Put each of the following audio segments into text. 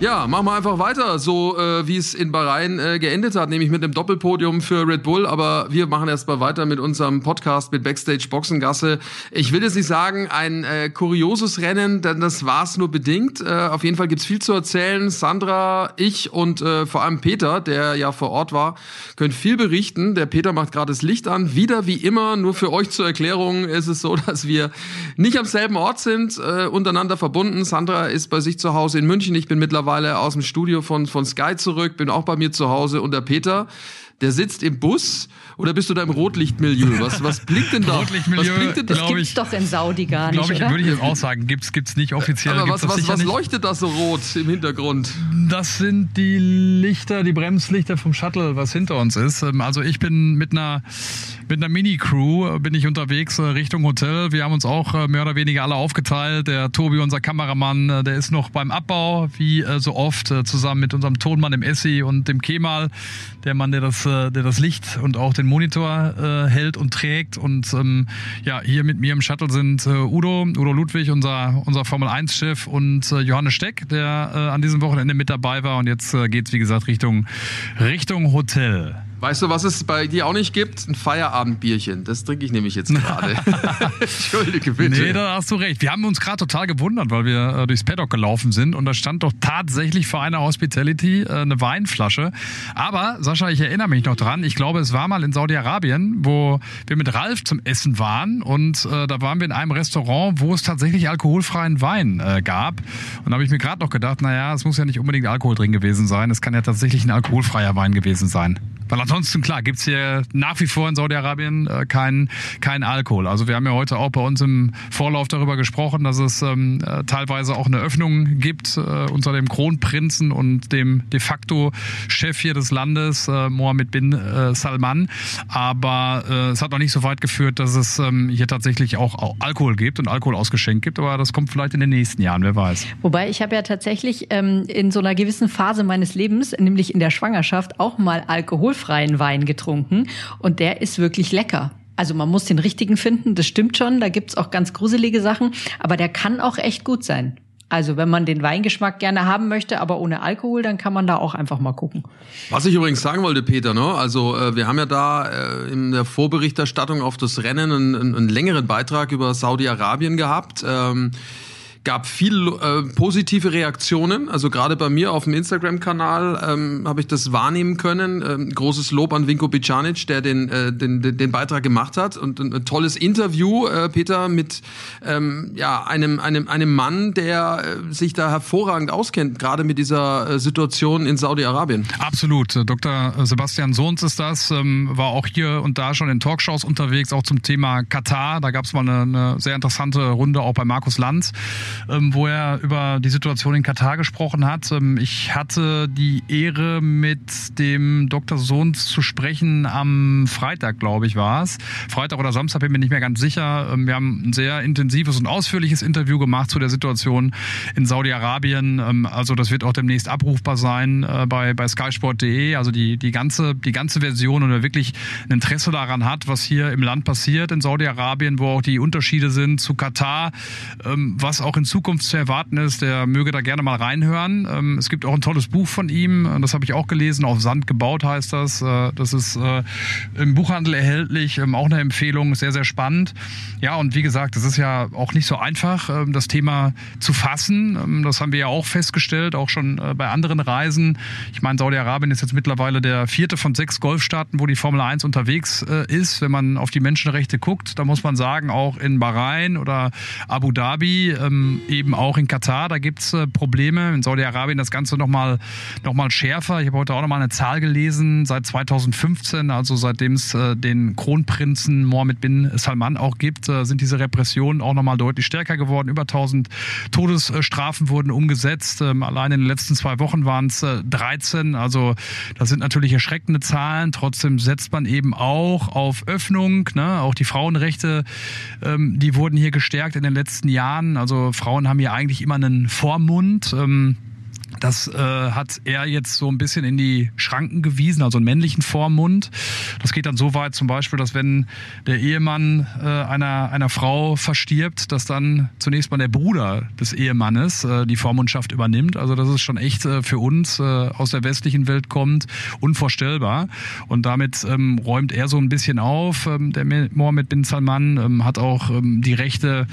Ja, machen wir einfach weiter, so äh, wie es in Bahrain äh, geendet hat, nämlich mit einem Doppelpodium für Red Bull. Aber wir machen erstmal weiter mit unserem Podcast mit Backstage Boxengasse. Ich will jetzt nicht sagen, ein äh, kurioses Rennen, denn das war es nur bedingt. Äh, auf jeden Fall gibt's viel zu erzählen. Sandra, ich und äh, vor allem Peter, der ja vor Ort war, können viel berichten. Der Peter macht gerade das Licht an. Wieder wie immer, nur für euch zur Erklärung ist es so, dass wir nicht am selben Ort sind, äh, untereinander verbunden. Sandra ist bei sich zu Hause in München. Ich bin mittlerweile mittlerweile aus dem Studio von, von Sky zurück, bin auch bei mir zu Hause und der Peter, der sitzt im Bus oder bist du da im Rotlichtmilieu? Was, was blinkt denn da? Rotlichtmilieu, was blinkt denn Das Glaub gibt's ich- doch in Saudi gar nicht, Glaube ich, oder? würde ich jetzt auch sagen, gibt's gibt's nicht offiziell. Aber gibt's was, das was, was nicht. leuchtet da so rot im Hintergrund? Das sind die Lichter, die Bremslichter vom Shuttle, was hinter uns ist. Ähm, Also ich bin mit einer mit einer Mini-Crew bin ich unterwegs äh, Richtung Hotel. Wir haben uns auch äh, mehr oder weniger alle aufgeteilt. Der Tobi, unser Kameramann, äh, der ist noch beim Abbau, wie so oft, zusammen mit unserem Tonmann im Essi und dem Kemal, der Mann, der das, der das Licht und auch den Monitor hält und trägt. Und ähm, ja, hier mit mir im Shuttle sind Udo, Udo Ludwig, unser, unser Formel-1-Chef und Johannes Steck, der an diesem Wochenende mit dabei war. Und jetzt äh, geht's wie gesagt, Richtung, Richtung Hotel. Weißt du, was es bei dir auch nicht gibt? Ein Feierabendbierchen. Das trinke ich nämlich jetzt gerade. Entschuldige bitte. Nee, da hast du recht. Wir haben uns gerade total gewundert, weil wir äh, durchs Paddock gelaufen sind und da stand doch tatsächlich für eine Hospitality äh, eine Weinflasche. Aber, Sascha, ich erinnere mich noch dran, ich glaube, es war mal in Saudi-Arabien, wo wir mit Ralf zum Essen waren und äh, da waren wir in einem Restaurant, wo es tatsächlich alkoholfreien Wein äh, gab. Und da habe ich mir gerade noch gedacht, naja, es muss ja nicht unbedingt Alkohol drin gewesen sein, es kann ja tatsächlich ein alkoholfreier Wein gewesen sein. Weil ansonsten, klar, gibt's hier nach wie vor in Saudi-Arabien äh, keinen kein Alkohol. Also wir haben ja heute auch bei uns im Vorlauf darüber gesprochen, dass es ähm, äh, teilweise auch eine Öffnung gibt äh, unter dem Kronprinzen und dem de facto Chef hier des Landes, äh, Mohammed bin äh, Salman. Aber äh, es hat noch nicht so weit geführt, dass es ähm, hier tatsächlich auch Al- Alkohol gibt und Alkohol ausgeschenkt gibt. Aber das kommt vielleicht in den nächsten Jahren, wer weiß. Wobei ich habe ja tatsächlich ähm, in so einer gewissen Phase meines Lebens, nämlich in der Schwangerschaft, auch mal alkoholfreien Wein getrunken und der ist wirklich lecker. Also man muss den richtigen finden, das stimmt schon, da gibt's auch ganz gruselige Sachen, aber der kann auch echt gut sein. Also wenn man den Weingeschmack gerne haben möchte, aber ohne Alkohol, dann kann man da auch einfach mal gucken. Was ich übrigens sagen wollte, Peter, ne? also äh, wir haben ja da äh, in der Vorberichterstattung auf das Rennen einen, einen, einen längeren Beitrag über Saudi-Arabien gehabt. Ähm, gab viel äh, positive Reaktionen. Also gerade bei mir auf dem Instagram-Kanal ähm, habe ich das wahrnehmen können. Ähm, großes Lob an Vinko Bicanic, der den, äh, den, den, den Beitrag gemacht hat. Und ein, ein tolles Interview, äh, Peter, mit ähm, ja, einem, einem, einem Mann, der äh, sich da hervorragend auskennt, gerade mit dieser äh, Situation in Saudi-Arabien. Absolut. Dr. Sebastian Sohns ist das, ähm, war auch hier und da schon in Talkshows unterwegs, auch zum Thema Katar. Da gab es mal eine, eine sehr interessante Runde auch bei Markus Lanz, wo er über die Situation in Katar gesprochen hat. Ähm, ich hatte die Ehre, mit dem Dr. Sohns zu sprechen am Freitag, glaube ich, war es. Freitag oder Samstag bin mir nicht mehr ganz sicher. Ähm, wir haben ein sehr intensives und ausführliches Interview gemacht zu der Situation in Saudi-Arabien. Ähm, also das wird auch demnächst abrufbar sein äh, bei, bei skysport.de. Also die, die, ganze, die ganze Version und wer wirklich ein Interesse daran hat, was hier im Land passiert in Saudi-Arabien, wo auch die Unterschiede sind zu Katar, ähm, was auch in Zukunft zu erwarten ist, der möge da gerne mal reinhören. Ähm, es gibt auch ein tolles Buch von ihm, äh, das habe ich auch gelesen, auf Sand gebaut heißt das. Äh, das ist äh, im Buchhandel erhältlich, ähm, auch eine Empfehlung, sehr, sehr spannend. Ja, und wie gesagt, es ist ja auch nicht so einfach, ähm, das Thema zu fassen. Das haben wir ja auch festgestellt, auch schon bei anderen Reisen. Ich meine, Saudi-Arabien ist jetzt mittlerweile der vierte von sechs Golfstaaten, wo die Formel 1 unterwegs ist. Wenn man auf die Menschenrechte guckt, da muss man sagen, auch in Bahrain oder Abu Dhabi, ähm, ähm, eben auch in Katar. Da gibt's äh, Probleme. In Saudi-Arabien das Ganze nochmal noch mal schärfer. Ich habe heute auch nochmal eine Zahl gelesen. Seit 2015, also seitdem es äh, den Kronprinzen Mohammed bin Salman auch gibt, äh, sind diese Repressionen auch nochmal deutlich stärker geworden. Über 1000 Todesstrafen wurden umgesetzt. Ähm, allein in den letzten zwei Wochen waren es äh, 13. Also das sind natürlich erschreckende Zahlen. Trotzdem setzt man eben auch auf Öffnung. Ne? Auch die Frauenrechte, ähm, die wurden hier gestärkt in den letzten Jahren. Also Frauen haben hier eigentlich immer einen Vormund. Ähm, das äh, hat er jetzt so ein bisschen in die Schranken gewiesen, also einen männlichen Vormund. Das geht dann so weit zum Beispiel, dass wenn der Ehemann äh, einer, einer Frau verstirbt, dass dann zunächst mal der Bruder des Ehemannes äh, die Vormundschaft übernimmt. Also das ist schon echt äh, für uns äh, aus der westlichen Welt kommt unvorstellbar. Und damit ähm, räumt er so ein bisschen auf. Ähm, der Mohammed bin Salman ähm, hat auch ähm, die Rechte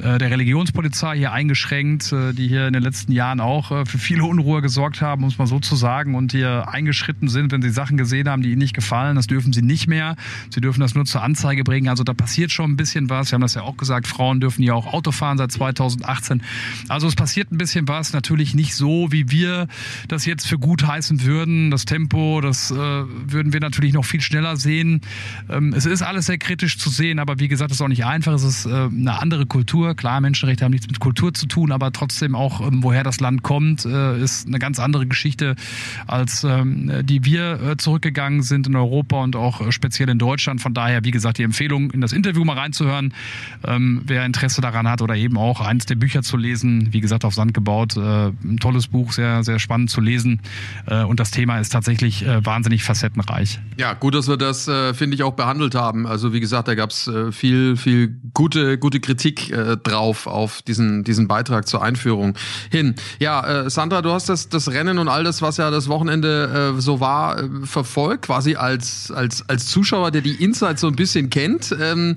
äh, der Religionspolizei hier eingeschränkt, äh, die hier in den letzten Jahren auch äh, für viele Unruhe gesorgt haben, muss man so zu sagen, und hier eingeschritten sind, wenn sie Sachen gesehen haben, die ihnen nicht gefallen. Das dürfen sie nicht mehr. Sie dürfen das nur zur Anzeige bringen. Also da passiert schon ein bisschen was. Wir haben das ja auch gesagt, Frauen dürfen hier auch Auto fahren seit 2018. Also es passiert ein bisschen was. Natürlich nicht so, wie wir das jetzt für gut heißen würden. Das Tempo, das würden wir natürlich noch viel schneller sehen. Ähm, es ist alles sehr kritisch zu sehen, aber wie gesagt, es ist auch nicht einfach. Es ist eine andere Kultur. Kultur. Klar, Menschenrechte haben nichts mit Kultur zu tun, aber trotzdem auch, ähm, woher das Land kommt, äh, ist eine ganz andere Geschichte, als ähm, die wir äh, zurückgegangen sind in Europa und auch äh, speziell in Deutschland. Von daher, wie gesagt, die Empfehlung, in das Interview mal reinzuhören, ähm, wer Interesse daran hat oder eben auch eins der Bücher zu lesen. Wie gesagt, auf Sand gebaut. Ein tolles Buch, sehr, sehr spannend zu lesen. Und das Thema ist tatsächlich wahnsinnig facettenreich. Ja, gut, dass wir das, finde ich, auch behandelt haben. Also wie gesagt, da gab es viel, viel gute, gute Kritik drauf auf diesen, diesen Beitrag zur Einführung hin. Ja, äh, Sandra, du hast das, das Rennen und all das, was ja das Wochenende äh, so war, äh, verfolgt, quasi als, als, als Zuschauer, der die Insights so ein bisschen kennt. Ähm,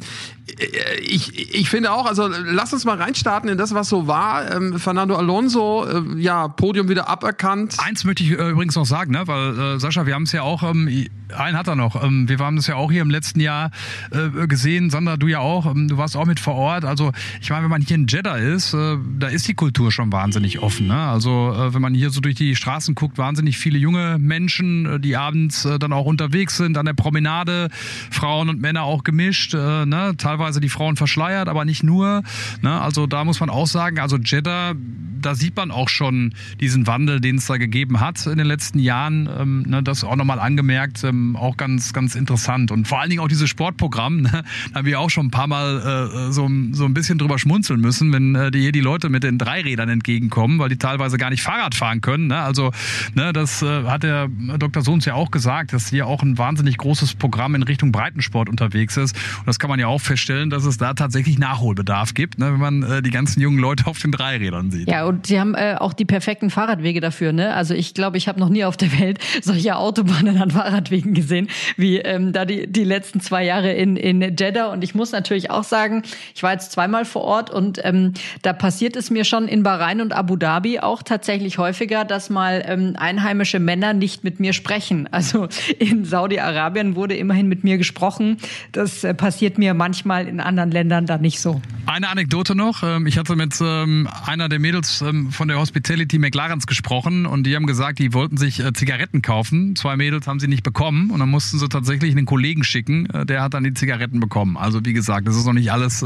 äh, ich, ich finde auch, also lass uns mal reinstarten in das, was so war. Ähm, Fernando Alonso, äh, ja, Podium wieder aberkannt. Eins möchte ich übrigens noch sagen, ne? weil Sascha, wir haben es ja auch, ähm, einen hat er noch, ähm, wir haben das ja auch hier im letzten Jahr äh, gesehen, Sandra, du ja auch, ähm, du warst auch mit vor Ort. Also ich meine, wenn man hier in Jeddah ist, äh, da ist die Kultur schon wahnsinnig offen. Ne? Also äh, wenn man hier so durch die Straßen guckt, wahnsinnig viele junge Menschen, die abends dann auch unterwegs sind, an der Promenade, Frauen und Männer auch gemischt, ne? teilweise die Frauen verschleiert, aber nicht nur. Ne? Also da muss man auch sagen, also Jeddah, da sieht man auch schon diesen Wandel, den es da gegeben hat in den letzten Jahren. Ähm, ne? Das auch nochmal angemerkt, ähm, auch ganz, ganz interessant. Und vor allen Dingen auch dieses Sportprogramm, ne? da haben wir auch schon ein paar Mal äh, so, so ein bisschen drüber schmunzeln müssen, wenn äh, die hier die Leute mit den Dreirädern entgegenkommen, weil die teilweise gar nicht Fahrrad fahren können. Ne? Also ne, das äh, hat der Dr. Sohns ja auch gesagt, dass hier auch ein wahnsinnig großes Programm in Richtung Breitensport unterwegs ist. Und das kann man ja auch feststellen, dass es da tatsächlich Nachholbedarf gibt, ne, wenn man äh, die ganzen jungen Leute auf den Dreirädern sieht. Ja, und sie haben äh, auch die perfekten Fahrradwege dafür. Ne? Also ich glaube, ich habe noch nie auf der Welt solche Autobahnen an Fahrradwegen gesehen, wie ähm, da die, die letzten zwei Jahre in, in Jeddah. Und ich muss natürlich auch sagen, ich war jetzt zweimal vor Ort und ähm, da passiert es mir schon in Bahrain und Abu Dhabi auch tatsächlich häufiger, dass mal ähm, einheimische Männer nicht mit mir sprechen. Also in Saudi-Arabien wurde immerhin mit mir gesprochen. Das äh, passiert mir manchmal in anderen Ländern da nicht so. Eine Anekdote noch. Ähm, ich hatte mit ähm, einer der Mädels ähm, von der Hospitality McLarens gesprochen und die haben gesagt, die wollten sich äh, Zigaretten kaufen. Zwei Mädels haben sie nicht bekommen und dann mussten sie tatsächlich einen Kollegen schicken, äh, der hat dann die Zigaretten bekommen. Also wie gesagt, das ist noch nicht alles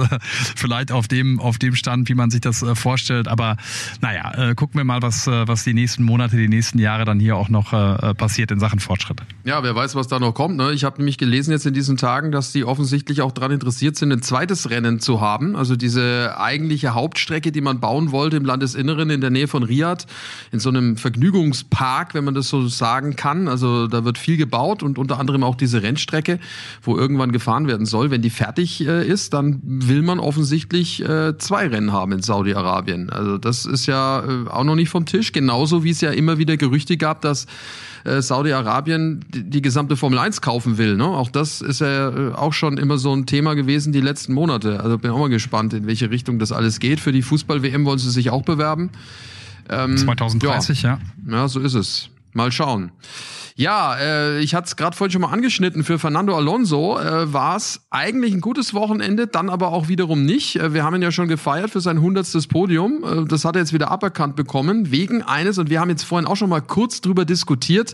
vielleicht auf dem, auf dem Stand, wie man sich das äh, vorstellt. Aber naja, äh, gucken wir mal, was, äh, was die nächsten Monate, die nächsten Jahre dann hier auch noch äh, passiert in Sachen Fortschritte. Ja, wer weiß, was da noch kommt. Ne? Ich habe nämlich gelesen jetzt in diesen Tagen, dass die offensichtlich auch daran interessiert sind, ein zweites Rennen zu haben. Also diese eigentliche Hauptstrecke, die man bauen wollte im Landesinneren in der Nähe von Riyadh, in so einem Vergnügungspark, wenn man das so sagen kann. Also da wird viel gebaut und unter anderem auch diese Rennstrecke, wo irgendwann gefahren werden soll. Wenn die fertig äh, ist, dann will man offensichtlich äh, zwei Rennen haben in Saudi-Arabien. Also das ist ja äh, auch noch nicht vom Tisch. Genauso wie es ja immer wieder Gerüchte gab, dass äh, Saudi-Arabien die, die, gesamte Formel 1 kaufen will. Ne? Auch das ist ja äh, auch schon immer so ein Thema gewesen die letzten Monate. Also bin auch mal gespannt, in welche Richtung das alles geht. Für die Fußball-WM wollen sie sich auch bewerben. Ähm, 2030, ja. ja. Ja, so ist es. Mal schauen. Ja, äh, ich hatte es gerade vorhin schon mal angeschnitten. Für Fernando Alonso äh, war es eigentlich ein gutes Wochenende, dann aber auch wiederum nicht. Äh, wir haben ihn ja schon gefeiert für sein hundertstes Podium. Äh, das hat er jetzt wieder aberkannt bekommen, wegen eines, und wir haben jetzt vorhin auch schon mal kurz drüber diskutiert,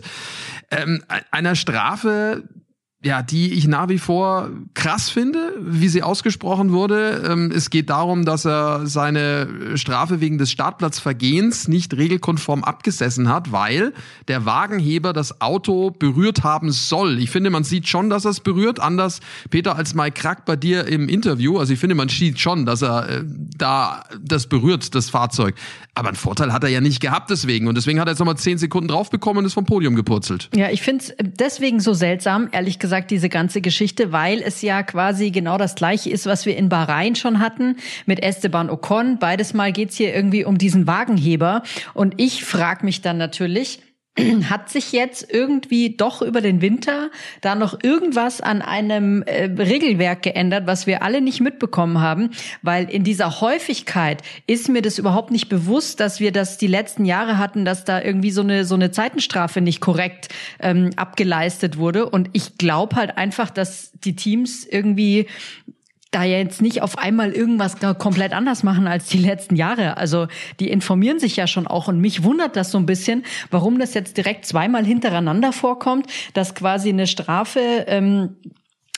ähm, einer Strafe, ja, die ich nach wie vor krass finde, wie sie ausgesprochen wurde. Ähm, es geht darum, dass er seine Strafe wegen des Startplatzvergehens nicht regelkonform abgesessen hat, weil der Wagenheber das Auto berührt haben soll. Ich finde, man sieht schon, dass er es berührt. Anders, Peter, als Mike Krack bei dir im Interview. Also ich finde, man sieht schon, dass er äh, da das berührt, das Fahrzeug. Aber einen Vorteil hat er ja nicht gehabt deswegen. Und deswegen hat er jetzt nochmal zehn Sekunden drauf bekommen und ist vom Podium gepurzelt. Ja, ich finde es deswegen so seltsam, ehrlich gesagt gesagt, diese ganze Geschichte, weil es ja quasi genau das gleiche ist, was wir in Bahrain schon hatten mit Esteban Ocon. Beides Mal geht's hier irgendwie um diesen Wagenheber. Und ich frage mich dann natürlich, hat sich jetzt irgendwie doch über den Winter da noch irgendwas an einem äh, Regelwerk geändert, was wir alle nicht mitbekommen haben, weil in dieser Häufigkeit ist mir das überhaupt nicht bewusst, dass wir das die letzten Jahre hatten, dass da irgendwie so eine so eine Zeitenstrafe nicht korrekt ähm, abgeleistet wurde. Und ich glaube halt einfach, dass die Teams irgendwie da ja jetzt nicht auf einmal irgendwas komplett anders machen als die letzten Jahre. Also die informieren sich ja schon auch und mich wundert das so ein bisschen, warum das jetzt direkt zweimal hintereinander vorkommt, dass quasi eine Strafe ähm,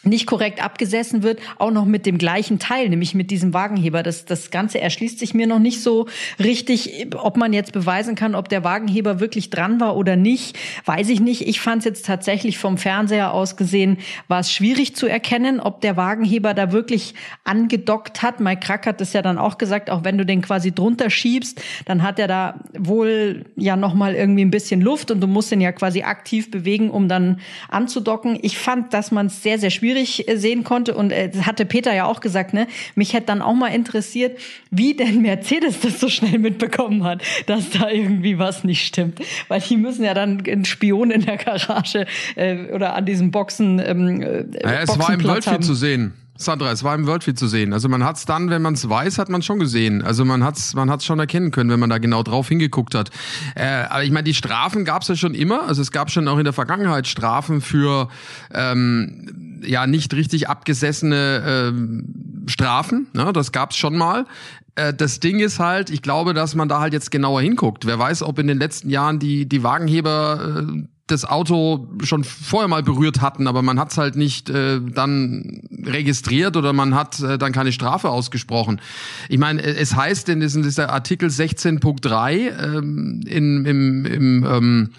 nicht korrekt abgesessen wird, auch noch mit dem gleichen Teil, nämlich mit diesem Wagenheber. Das, das Ganze erschließt sich mir noch nicht so richtig, ob man jetzt beweisen kann, ob der Wagenheber wirklich dran war oder nicht, weiß ich nicht. Ich fand es jetzt tatsächlich vom Fernseher aus gesehen, war es schwierig zu erkennen, ob der Wagenheber da wirklich angedockt hat. Mike Krack hat das ja dann auch gesagt, auch wenn du den quasi drunter schiebst, dann hat er da wohl ja nochmal irgendwie ein bisschen Luft und du musst den ja quasi aktiv bewegen, um dann anzudocken. Ich fand, dass man es sehr, sehr schwierig schwierig äh, sehen konnte. Und äh, hatte Peter ja auch gesagt, ne? Mich hätte dann auch mal interessiert, wie denn Mercedes das so schnell mitbekommen hat, dass da irgendwie was nicht stimmt. Weil die müssen ja dann einen Spion in der Garage äh, oder an diesem Boxen. Ähm, äh, naja, es war im Worldfeed zu sehen. Sandra, es war im Worldfeed zu sehen. Also man hat es dann, wenn man es weiß, hat man schon gesehen. Also man hat es man hat's schon erkennen können, wenn man da genau drauf hingeguckt hat. Äh, aber ich meine, die Strafen gab es ja schon immer. Also es gab schon auch in der Vergangenheit Strafen für ähm, ja nicht richtig abgesessene ähm, Strafen. Ne? Das gab es schon mal äh, das Ding ist halt, ich glaube, dass man da halt jetzt genauer hinguckt. Wer weiß, ob in den letzten Jahren die, die Wagenheber äh, das Auto schon vorher mal berührt hatten, aber man hat es halt nicht äh, dann registriert oder man hat äh, dann keine Strafe ausgesprochen. Ich meine, äh, es heißt in diesem dieser Artikel 16.3 ähm, in, im, im ähm,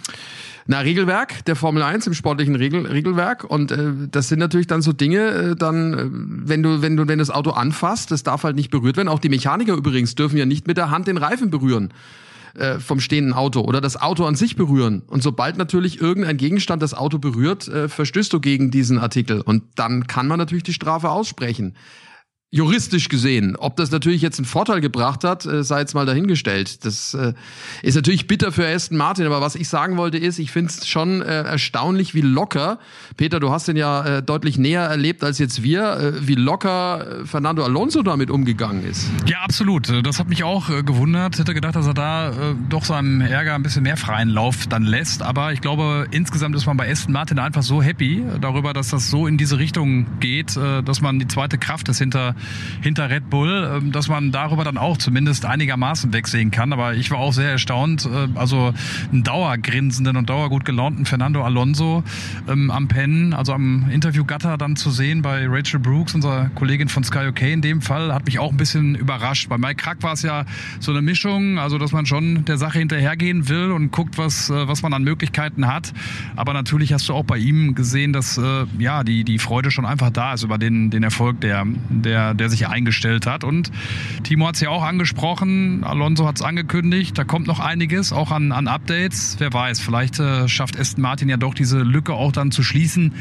na, Regelwerk der Formel 1 im sportlichen Regel, Regelwerk und äh, das sind natürlich dann so Dinge, äh, dann äh, wenn du wenn du wenn das Auto anfasst, das darf halt nicht berührt werden. Auch die Mechaniker übrigens dürfen ja nicht mit der Hand den Reifen berühren äh, vom stehenden Auto oder das Auto an sich berühren. Und sobald natürlich irgendein Gegenstand das Auto berührt, äh, verstößt du gegen diesen Artikel. Und dann kann man natürlich die Strafe aussprechen juristisch gesehen. Ob das natürlich jetzt einen Vorteil gebracht hat, äh, sei jetzt mal dahingestellt. Das äh, ist natürlich bitter für Aston Martin, aber was ich sagen wollte ist, ich finde es schon äh, erstaunlich, wie locker, Peter, du hast den ja deutlich näher erlebt als jetzt wir, wie locker Fernando Alonso damit umgegangen ist. Ja, absolut. Das hat mich auch gewundert. Hätte gedacht, dass er da doch seinem Ärger ein bisschen mehr freien Lauf dann lässt. Aber ich glaube, insgesamt ist man bei Aston Martin einfach so happy darüber, dass das so in diese Richtung geht, dass man die zweite Kraft ist hinter hinter Red Bull, ähm, dass man darüber dann auch zumindest einigermaßen wegsehen kann. Aber ich war auch sehr erstaunt. Äh, also einen dauergrinsenden und dauergut gelaunten Fernando Alonso ähm, am Pen, also am Interviewgatter dann zu sehen bei Rachel Brooks, unserer Kollegin von Sky OK in dem Fall, hat mich auch ein bisschen überrascht. Bei Mike Krack war es ja so eine Mischung, also dass man schon der Sache hinterhergehen will und guckt, was, äh, was man an Möglichkeiten hat. Aber natürlich hast du auch bei ihm gesehen, dass äh, ja die, die Freude schon einfach da ist über den, den Erfolg, der, der der, sich eingestellt hat. Und Timo hat es ja auch angesprochen, Alonso hat es angekündigt, da kommt noch einiges, auch an, an Updates. Wer weiß, vielleicht äh, schafft Aston Martin ja doch diese Lücke auch dann zu schließen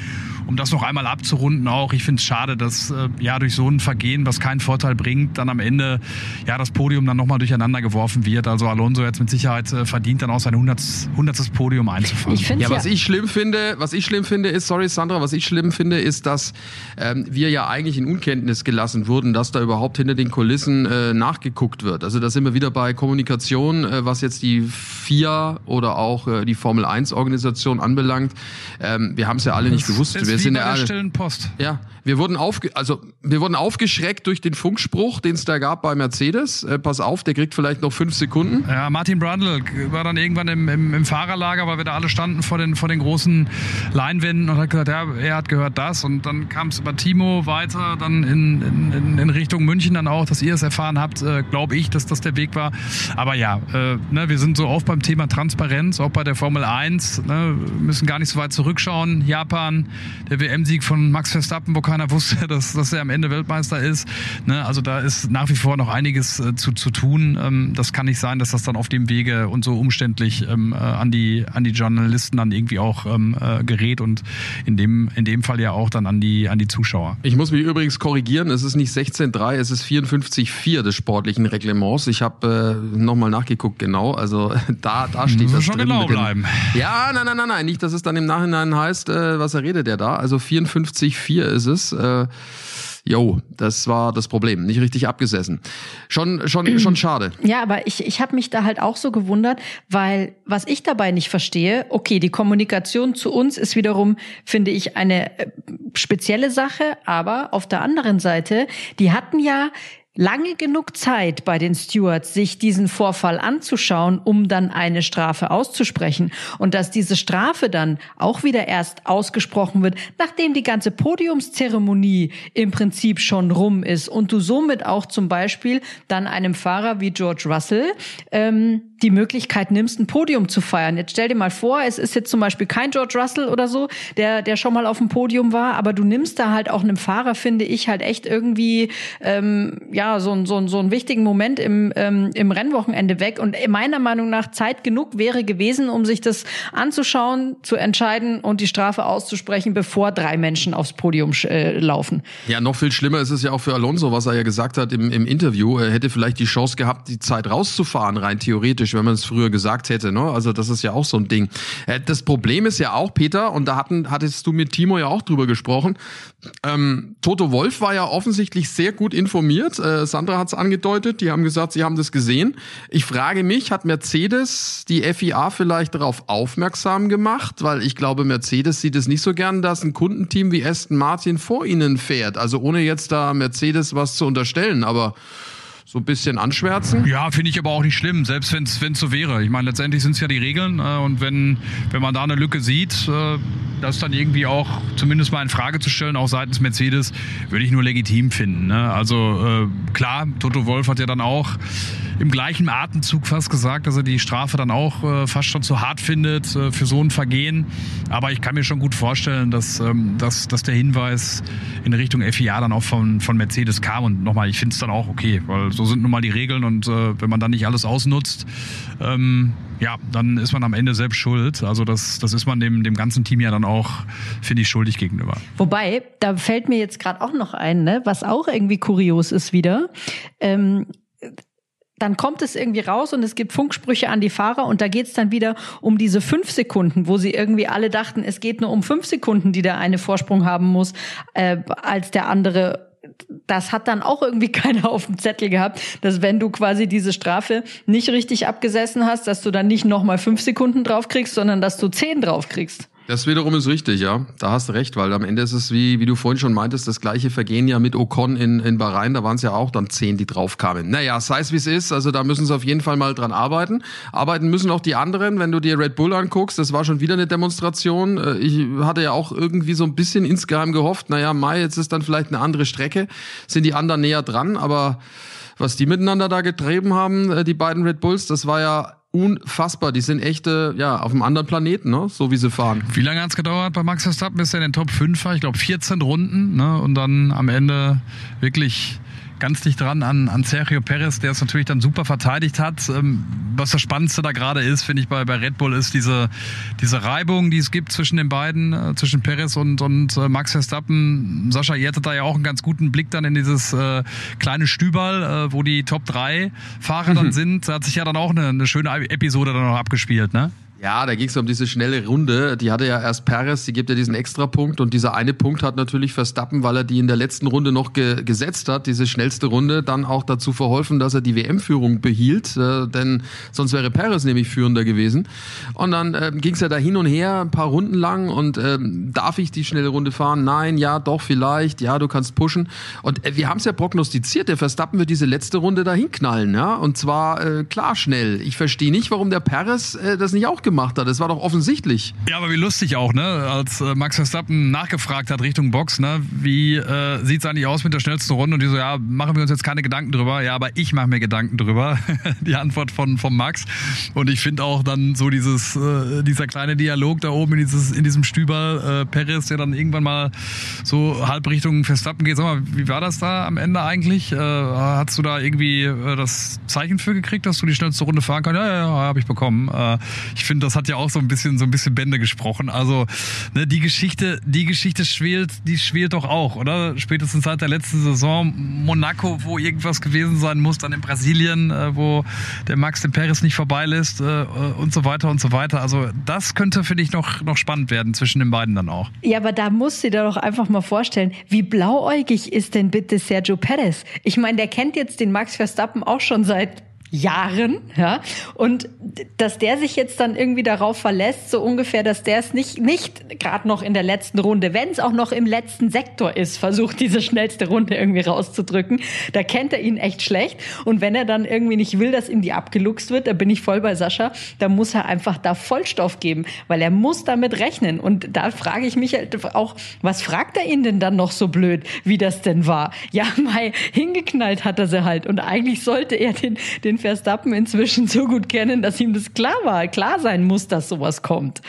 um das noch einmal abzurunden auch, ich finde es schade, dass äh, ja durch so ein Vergehen, was keinen Vorteil bringt, dann am Ende ja das Podium dann nochmal durcheinander geworfen wird. Also Alonso jetzt mit Sicherheit äh, verdient dann auch sein 100. 100. Podium einzufahren. Ich ja, was ich schlimm finde, was ich schlimm finde, ist, sorry Sandra, was ich schlimm finde, ist, dass ähm, wir ja eigentlich in Unkenntnis gelassen wurden, dass da überhaupt hinter den Kulissen äh, nachgeguckt wird. Also da sind wir wieder bei Kommunikation, äh, was jetzt die FIA oder auch äh, die Formel 1 Organisation anbelangt. Ähm, wir haben es ja alle nicht gewusst. Wir sind ja alle, Post. ja, wir wurden aufge also wir wurden aufgeschreckt durch den Funkspruch, den es da gab bei Mercedes. Äh, pass auf, der kriegt vielleicht noch fünf Sekunden. Ja, Martin Brundle war dann irgendwann im, im, im Fahrerlager, weil wir da alle standen vor den, vor den großen Leinwänden und hat gesagt, ja, er hat gehört das. Und dann kam es über Timo weiter, dann in, in, in Richtung München dann auch, dass ihr es erfahren habt, äh, glaube ich, dass das der Weg war. Aber ja, äh, ne, wir sind so oft beim Thema Transparenz, auch bei der Formel 1. Ne, müssen gar nicht so weit zurückschauen. Japan, der WM-Sieg von Max Verstappen, wo keiner wusste, dass, dass er am Ende Weltmeister ist. Ne, also da ist nach wie vor noch einiges äh, zu, zu tun. Ähm, das kann nicht sein, dass das dann auf dem Wege und so umständlich ähm, äh, an, die, an die Journalisten dann irgendwie auch ähm, äh, gerät und in dem, in dem Fall ja auch dann an die, an die Zuschauer. Ich muss mich übrigens korrigieren, es ist nicht 16.3, es ist 54.4 des sportlichen Reglements. Ich habe äh, nochmal nachgeguckt genau, also da, da steht Muss das schon drin. genau bleiben. Ja, nein, nein, nein, nein, nicht, dass es dann im Nachhinein heißt, äh, was redet der da? Also 54.4 ist es. Äh, Jo, das war das Problem. Nicht richtig abgesessen. Schon, schon, schon schade. Ja, aber ich, ich habe mich da halt auch so gewundert, weil was ich dabei nicht verstehe, okay, die Kommunikation zu uns ist wiederum, finde ich, eine äh, spezielle Sache, aber auf der anderen Seite, die hatten ja lange genug Zeit bei den Stewards, sich diesen Vorfall anzuschauen, um dann eine Strafe auszusprechen. Und dass diese Strafe dann auch wieder erst ausgesprochen wird, nachdem die ganze Podiumszeremonie im Prinzip schon rum ist und du somit auch zum Beispiel dann einem Fahrer wie George Russell ähm, die Möglichkeit nimmst, ein Podium zu feiern. Jetzt stell dir mal vor, es ist jetzt zum Beispiel kein George Russell oder so, der, der schon mal auf dem Podium war, aber du nimmst da halt auch einem Fahrer, finde ich, halt echt irgendwie ähm, ja so, ein- so, ein- so einen wichtigen Moment im, ähm, im Rennwochenende weg. Und meiner Meinung nach Zeit genug wäre gewesen, um sich das anzuschauen, zu entscheiden und die Strafe auszusprechen, bevor drei Menschen aufs Podium äh, laufen. Ja, noch viel schlimmer ist es ja auch für Alonso, was er ja gesagt hat im, im Interview. Er hätte vielleicht die Chance gehabt, die Zeit rauszufahren, rein theoretisch, wenn man es früher gesagt hätte. Ne? Also das ist ja auch so ein Ding. Äh, Das Problem ist ja auch, Peter, und da hatten, hattest du mit Timo ja auch drüber gesprochen, ähm, Toto Wolf war ja offensichtlich sehr gut informiert. Äh, Sandra hat es angedeutet, die haben gesagt, sie haben das gesehen. Ich frage mich, hat Mercedes die FIA vielleicht darauf aufmerksam gemacht? Weil ich glaube, Mercedes sieht es nicht so gern, dass ein Kundenteam wie Aston Martin vor ihnen fährt. Also ohne jetzt da Mercedes was zu unterstellen, aber so ein bisschen anschwärzen. Ja, finde ich aber auch nicht schlimm, selbst wenn es so wäre. Ich meine, letztendlich sind es ja die Regeln äh, und wenn, wenn man da eine Lücke sieht, äh, das dann irgendwie auch zumindest mal in Frage zu stellen, auch seitens Mercedes, würde ich nur legitim finden. Ne? Also äh, klar, Toto Wolf hat ja dann auch im gleichen Atemzug fast gesagt, dass er die Strafe dann auch äh, fast schon zu hart findet äh, für so ein Vergehen. Aber ich kann mir schon gut vorstellen, dass, ähm, dass, dass der Hinweis in Richtung FIA dann auch von, von Mercedes kam. Und nochmal, ich finde es dann auch okay, weil so sind nun mal die Regeln und äh, wenn man dann nicht alles ausnutzt, ähm, ja, dann ist man am Ende selbst schuld. Also das, das ist man dem, dem ganzen Team ja dann auch, finde ich, schuldig gegenüber. Wobei, da fällt mir jetzt gerade auch noch ein, ne, was auch irgendwie kurios ist wieder. Ähm, dann kommt es irgendwie raus und es gibt Funksprüche an die Fahrer und da geht es dann wieder um diese fünf Sekunden, wo sie irgendwie alle dachten, es geht nur um fünf Sekunden, die der eine Vorsprung haben muss, äh, als der andere das hat dann auch irgendwie keiner auf dem Zettel gehabt, dass wenn du quasi diese Strafe nicht richtig abgesessen hast, dass du dann nicht nochmal fünf Sekunden draufkriegst, sondern dass du zehn draufkriegst. Das wiederum ist richtig, ja. Da hast du recht, weil am Ende ist es, wie, wie du vorhin schon meintest, das gleiche Vergehen ja mit Ocon in, in Bahrain. Da waren es ja auch dann zehn, die draufkamen. Naja, sei es wie es ist. Also da müssen sie auf jeden Fall mal dran arbeiten. Arbeiten müssen auch die anderen. Wenn du dir Red Bull anguckst, das war schon wieder eine Demonstration. Äh, Ich hatte ja auch irgendwie so ein bisschen insgeheim gehofft, naja, Mai, jetzt ist dann vielleicht eine andere Strecke. Sind die anderen näher dran, aber was die miteinander da getrieben haben, äh, die beiden Red Bulls, das war ja unfassbar. Die sind echte, ja, auf einem anderen Planeten, ne? so wie sie fahren. Wie lange hat's gedauert bei Max Verstappen, bis er in den Top 5 war? Ich glaube 14 Runden ne? und dann am Ende wirklich ganz dicht dran an, an Sergio Perez, der es natürlich dann super verteidigt hat. Ähm, was das Spannendste da gerade ist, finde ich bei, bei Red Bull, ist diese, diese Reibung, die es gibt zwischen den beiden, äh, zwischen Perez und, und äh, Max Verstappen. Sascha, ihr hattet da ja auch einen ganz guten Blick dann in dieses äh, kleine Stübal, äh, wo die Top 3 Fahrer dann mhm. sind. Da hat sich ja dann auch eine, eine schöne Episode dann noch abgespielt, ne? Ja, da ging es um diese schnelle Runde. Die hatte ja erst Perez, die gibt ja diesen Extrapunkt und dieser eine Punkt hat natürlich Verstappen, weil er die in der letzten Runde noch ge gesetzt hat, diese schnellste Runde, dann auch dazu verholfen, dass er die WM-Führung behielt, äh, denn sonst wäre Perez nämlich führender gewesen. Und dann äh, ging es ja da hin und her, ein paar Runden lang und äh, darf ich die schnelle Runde fahren? Nein, ja, doch, vielleicht, ja, du kannst pushen. Und äh, wir haben es ja prognostiziert, der Verstappen wird diese letzte Runde dahin knallen, ja, und zwar äh, klar schnell. Ich verstehe nicht, warum der Perez äh, das nicht auch gemacht hat. Das war doch offensichtlich. Ja, aber wie lustig auch, ne? Als äh, Max Verstappen nachgefragt hat Richtung Box, ne? Wie äh, sieht es eigentlich aus mit der schnellsten Runde? Und die so, ja, machen wir uns jetzt keine Gedanken drüber. Ja, aber ich mache mir Gedanken drüber. die Antwort von, von Max. Und ich finde auch dann so dieses, äh, dieser kleine Dialog da oben in, dieses, in diesem Stüber, äh, Perez, der dann irgendwann mal so halb Richtung Verstappen geht. Sag mal, wie war das da am Ende eigentlich? Äh, hast du da irgendwie äh, das Zeichen für gekriegt, dass du die schnellste Runde fahren kannst? Ja, ja, ja, habe ich bekommen. Äh, ich finde, das hat ja auch so ein bisschen so ein bisschen Bände gesprochen. Also ne, die Geschichte, die Geschichte schwelt, die schwelt doch auch, oder? Spätestens seit der letzten Saison Monaco, wo irgendwas gewesen sein muss, dann in Brasilien, äh, wo der Max den Perez nicht vorbeilässt äh, und so weiter und so weiter. Also das könnte finde ich noch noch spannend werden zwischen den beiden dann auch. Ja, aber da musst du dir doch einfach mal vorstellen, wie blauäugig ist denn bitte Sergio Perez? Ich meine, der kennt jetzt den Max Verstappen auch schon seit Jahren, ja. Und dass der sich jetzt dann irgendwie darauf verlässt, so ungefähr, dass der es nicht, nicht gerade noch in der letzten Runde, wenn es auch noch im letzten Sektor ist, versucht, diese schnellste Runde irgendwie rauszudrücken. Da kennt er ihn echt schlecht. Und wenn er dann irgendwie nicht will, dass ihm die abgeluchst wird, da bin ich voll bei Sascha, da muss er einfach da Vollstoff geben, weil er muss damit rechnen. Und da frage ich mich halt auch, was fragt er ihn denn dann noch so blöd, wie das denn war? Ja, mal hingeknallt hat er sie halt. Und eigentlich sollte er den, den Verstappen inzwischen so gut kennen, dass ihm das klar war, klar sein muss, dass sowas kommt.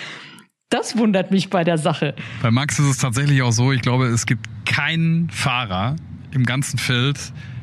Das wundert mich bei der Sache. Bei Max ist es tatsächlich auch so, ich glaube, es gibt keinen Fahrer im ganzen Feld,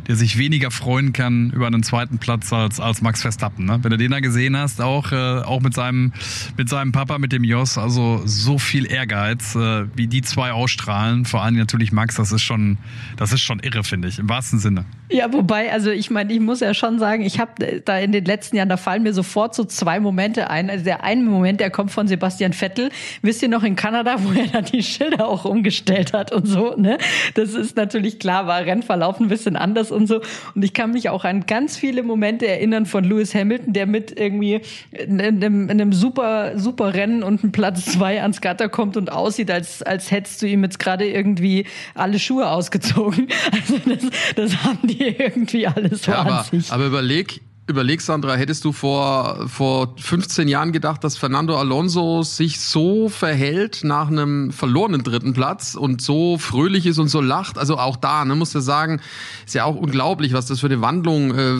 der sich weniger freuen kann über einen zweiten Platz als, als Max Verstappen. Ne? Wenn du den da gesehen hast, auch, äh, auch mit, seinem, mit seinem Papa, mit dem Jos, also so viel Ehrgeiz, äh, wie die zwei ausstrahlen, vor allem natürlich Max, das ist schon, das ist schon irre, finde ich, im wahrsten Sinne. Ja, wobei, also ich meine, ich muss ja schon sagen, ich habe da in den letzten Jahren, da fallen mir sofort so zwei Momente ein. Also der eine Moment, der kommt von Sebastian Vettel. Wisst ihr noch in Kanada, wo er dann die Schilder auch umgestellt hat und so, ne? Das ist natürlich klar, war Rennverlauf ein bisschen anders und so. Und ich kann mich auch an ganz viele Momente erinnern von Lewis Hamilton, der mit irgendwie in einem, in einem super, super Rennen und einem Platz zwei ans Gatter kommt und aussieht, als, als hättest du ihm jetzt gerade irgendwie alle Schuhe ausgezogen. Also das, das haben die irgendwie alles so ja, aber, an sich. Aber überleg, Überleg, Sandra, hättest du vor, vor 15 Jahren gedacht, dass Fernando Alonso sich so verhält nach einem verlorenen dritten Platz und so fröhlich ist und so lacht? Also auch da, ne, musst du sagen, ist ja auch unglaublich, was das für eine Wandlung äh,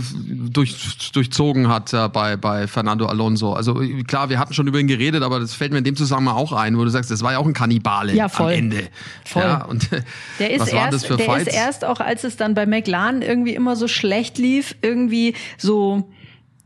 durch, durchzogen hat äh, bei, bei Fernando Alonso. Also klar, wir hatten schon über ihn geredet, aber das fällt mir in dem Zusammenhang auch ein, wo du sagst, das war ja auch ein Kannibale ja, voll. am Ende. Voll. Ja, und der ist was erst, das für der Fights? ist erst auch, als es dann bei McLaren irgendwie immer so schlecht lief, irgendwie so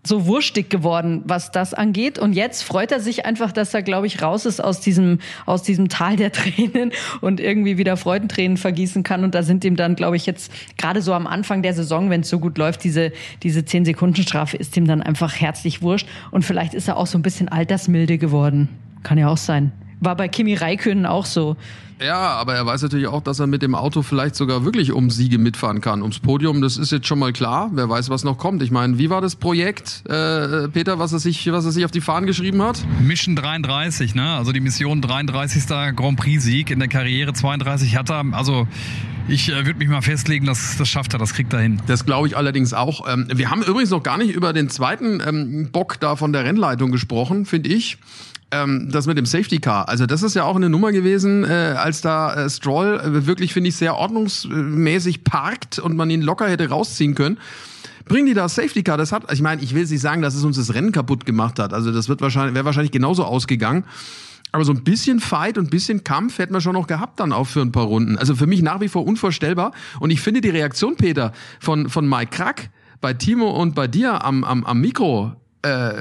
so wurstig geworden, was das angeht. Und jetzt freut er sich einfach, dass er, glaube ich, raus ist aus diesem, aus diesem Tal der Tränen und irgendwie wieder Freudentränen vergießen kann. Und da sind ihm dann, glaube ich, jetzt gerade so am Anfang der Saison, wenn es so gut läuft, diese, diese 10-Sekunden-Strafe ist ihm dann einfach herzlich wurscht. Und vielleicht ist er auch so ein bisschen altersmilde geworden. Kann ja auch sein. War bei Kimi Räikkönen auch so. Ja, aber er weiß natürlich auch, dass er mit dem Auto vielleicht sogar wirklich um Siege mitfahren kann. Ums Podium, das ist jetzt schon mal klar. Wer weiß, was noch kommt. Ich meine, wie war das Projekt, äh, Peter, was er, sich, was er sich auf die Fahnen geschrieben hat? Mission 33, ne? Also die Mission 33. Grand Prix-Sieg in der Karriere 32 hat er. Also ich äh, würde mich mal festlegen, dass das schafft er, das kriegt er hin. Das glaube ich allerdings auch. Ähm, wir haben übrigens noch gar nicht über den zweiten ähm, Bock da von der Rennleitung gesprochen, finde ich ähm, das mit dem Safety Car. Also das ist ja auch eine Nummer gewesen, äh, als da äh, Stroll äh, wirklich, finde ich, sehr ordnungsmäßig parkt und man ihn locker hätte rausziehen können. Bringen die da Safety Car? Das hat, ich meine, ich will nicht sagen, dass es uns das Rennen kaputt gemacht hat. Also das wird wahrscheinlich, wäre wahrscheinlich genauso ausgegangen. Aber so ein bisschen Fight und ein bisschen Kampf hätten wir schon noch gehabt dann auch für ein paar Runden. Also für mich nach wie vor unvorstellbar. Und ich finde die Reaktion, Peter, von, von Mike Krack bei Timo und bei dir am, am, am Mikro, äh,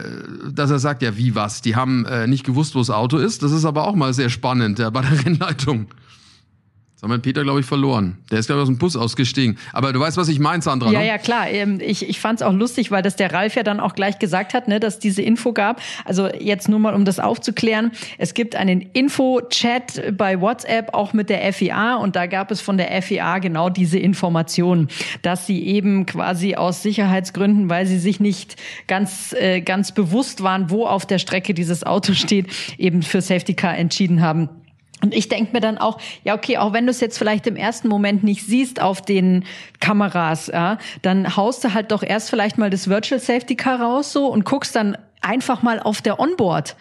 dass er sagt, ja, wie was? Die haben äh, nicht gewusst, wo das Auto ist. Das ist aber auch mal sehr spannend ja, bei der Rennleitung. Das haben wir Peter, glaube ich, verloren. Der ist, glaube ich, aus dem Bus ausgestiegen. Aber du weißt, was ich meine, Sandra. Ja, ne? ja, klar. Ähm, Ich, ich fand es auch lustig, weil das der Ralf ja dann auch gleich gesagt hat, ne, dass diese Info gab. Also jetzt nur mal, um das aufzuklären. Es gibt einen Info-Chat bei WhatsApp auch mit der FIA und da gab es von der FIA genau diese Information, dass sie eben quasi aus Sicherheitsgründen, weil sie sich nicht ganz, äh, ganz bewusst waren, wo auf der Strecke dieses Auto steht, eben für Safety Car entschieden haben. Und ich denke mir dann auch, ja, okay, auch wenn du es jetzt vielleicht im ersten Moment nicht siehst auf den Kameras, ja, dann haust du halt doch erst vielleicht mal das Virtual Safety Car raus so und guckst dann einfach mal auf der Onboard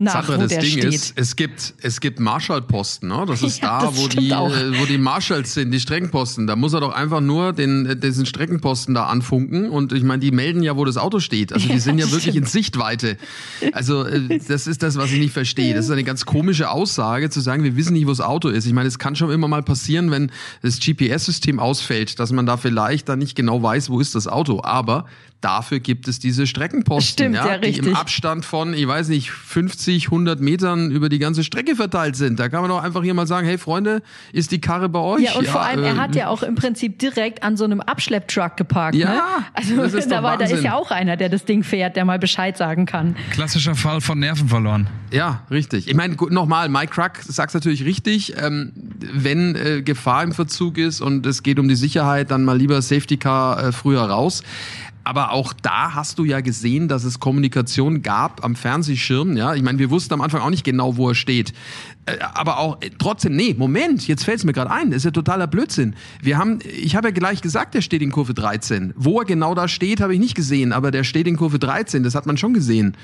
nach, Sache, wo das Ding steht. ist, es gibt, es gibt Marshall-Posten, ne? Das ist Ja, da, das wo die, auch. wo die Marshalls sind, die Streckenposten. Da muss er doch einfach nur den, diesen Streckenposten da anfunken. Und ich meine, die melden ja, wo das Auto steht. Also die Ja, sind ja wirklich stimmt. in Sichtweite. Also äh, das ist das, was ich nicht verstehe. Das ist eine ganz komische Aussage, zu sagen, wir wissen nicht, wo das Auto ist. Ich meine, es kann schon immer mal passieren, wenn das GPS-System ausfällt, dass man da vielleicht dann nicht genau weiß, wo ist das Auto. Aber dafür gibt es diese Streckenposten, Stimmt, ja, ja, die im. Abstand von, ich weiß nicht, 50, 100 Metern über die ganze Strecke verteilt sind. Da kann man doch einfach hier mal sagen, hey Freunde, ist die Karre bei euch? Ja, und vor allem, äh, er hat ja auch im Prinzip direkt an so einem Abschlepptruck geparkt. Ja, ne? also das ist da, war, da ist ja auch einer, der das Ding fährt, der mal Bescheid sagen kann. Klassischer Fall von Nerven verloren. Ja, richtig. Ich meine, gut, nochmal, Mike Crack sagt natürlich richtig, ähm, wenn äh, Gefahr im Verzug ist und es geht um die Sicherheit, dann mal lieber Safety Car äh, früher raus. Aber auch da hast du ja gesehen, dass es Kommunikation gab am Fernsehschirm. Ja, ich meine, wir wussten am Anfang auch nicht genau, wo er steht. Äh, Aber auch äh, trotzdem, nee, Moment, jetzt fällt es mir gerade ein, das ist ja totaler Blödsinn. Wir haben, ich habe ja gleich gesagt, der steht in Kurve 13. Wo er genau da steht, habe ich nicht gesehen, aber der steht in Kurve 13, das hat man schon gesehen.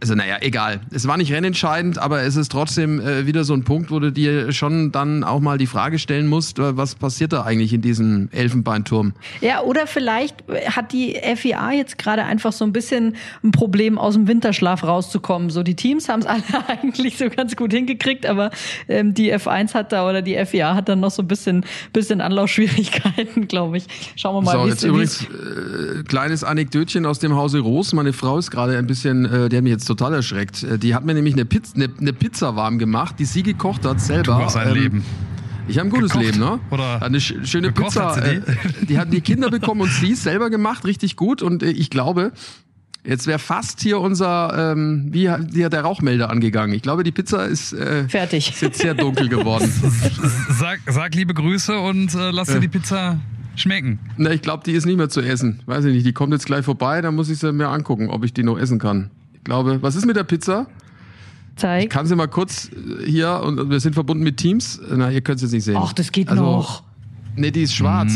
Also naja, egal. Es war nicht rennentscheidend, aber es ist trotzdem äh, wieder so ein Punkt, wo du dir schon dann auch mal die Frage stellen musst, äh, was passiert da eigentlich in diesem Elfenbeinturm? Ja, oder vielleicht hat die FIA jetzt gerade einfach so ein bisschen ein Problem, aus dem Winterschlaf rauszukommen. So, die Teams haben es alle eigentlich so ganz gut hingekriegt, aber ähm, die F1 hat da oder die FIA hat dann noch so ein bisschen, bisschen Anlaufschwierigkeiten, glaube ich. Schauen wir mal, so, wie jetzt es übrigens äh, kleines Anekdötchen aus dem Hause Roos. Meine Frau ist gerade ein bisschen, äh, die hat mich jetzt total erschreckt. Äh, Die hat mir nämlich eine Pizza, eine, eine Pizza warm gemacht, die sie gekocht hat selber. Du hast ein Ähm, Leben. Ich habe ein gutes Gekocht, Leben, ne? oder eine sch schöne Pizza. hat sie äh, die hatten die Kinder bekommen und sie ist selber gemacht, richtig gut. Und äh, ich glaube, jetzt wäre fast hier unser, ähm, wie hat hier der Rauchmelder angegangen. Ich glaube, die Pizza ist, äh, fertig. ist jetzt sehr dunkel geworden. Sag, sag liebe Grüße und äh, lass dir die Pizza schmecken. Na, ich glaube, die ist nicht mehr zu essen. Weiß ich nicht, die kommt jetzt gleich vorbei, dann muss ich sie mir angucken, ob ich die noch essen kann. Ich glaube, was ist mit der Pizza? Zeig. Kann sie mal kurz äh, hier und wir sind verbunden mit Teams. Na, ihr könnt es jetzt nicht sehen. Ach, das geht also, noch. Nee, die ist schwarz.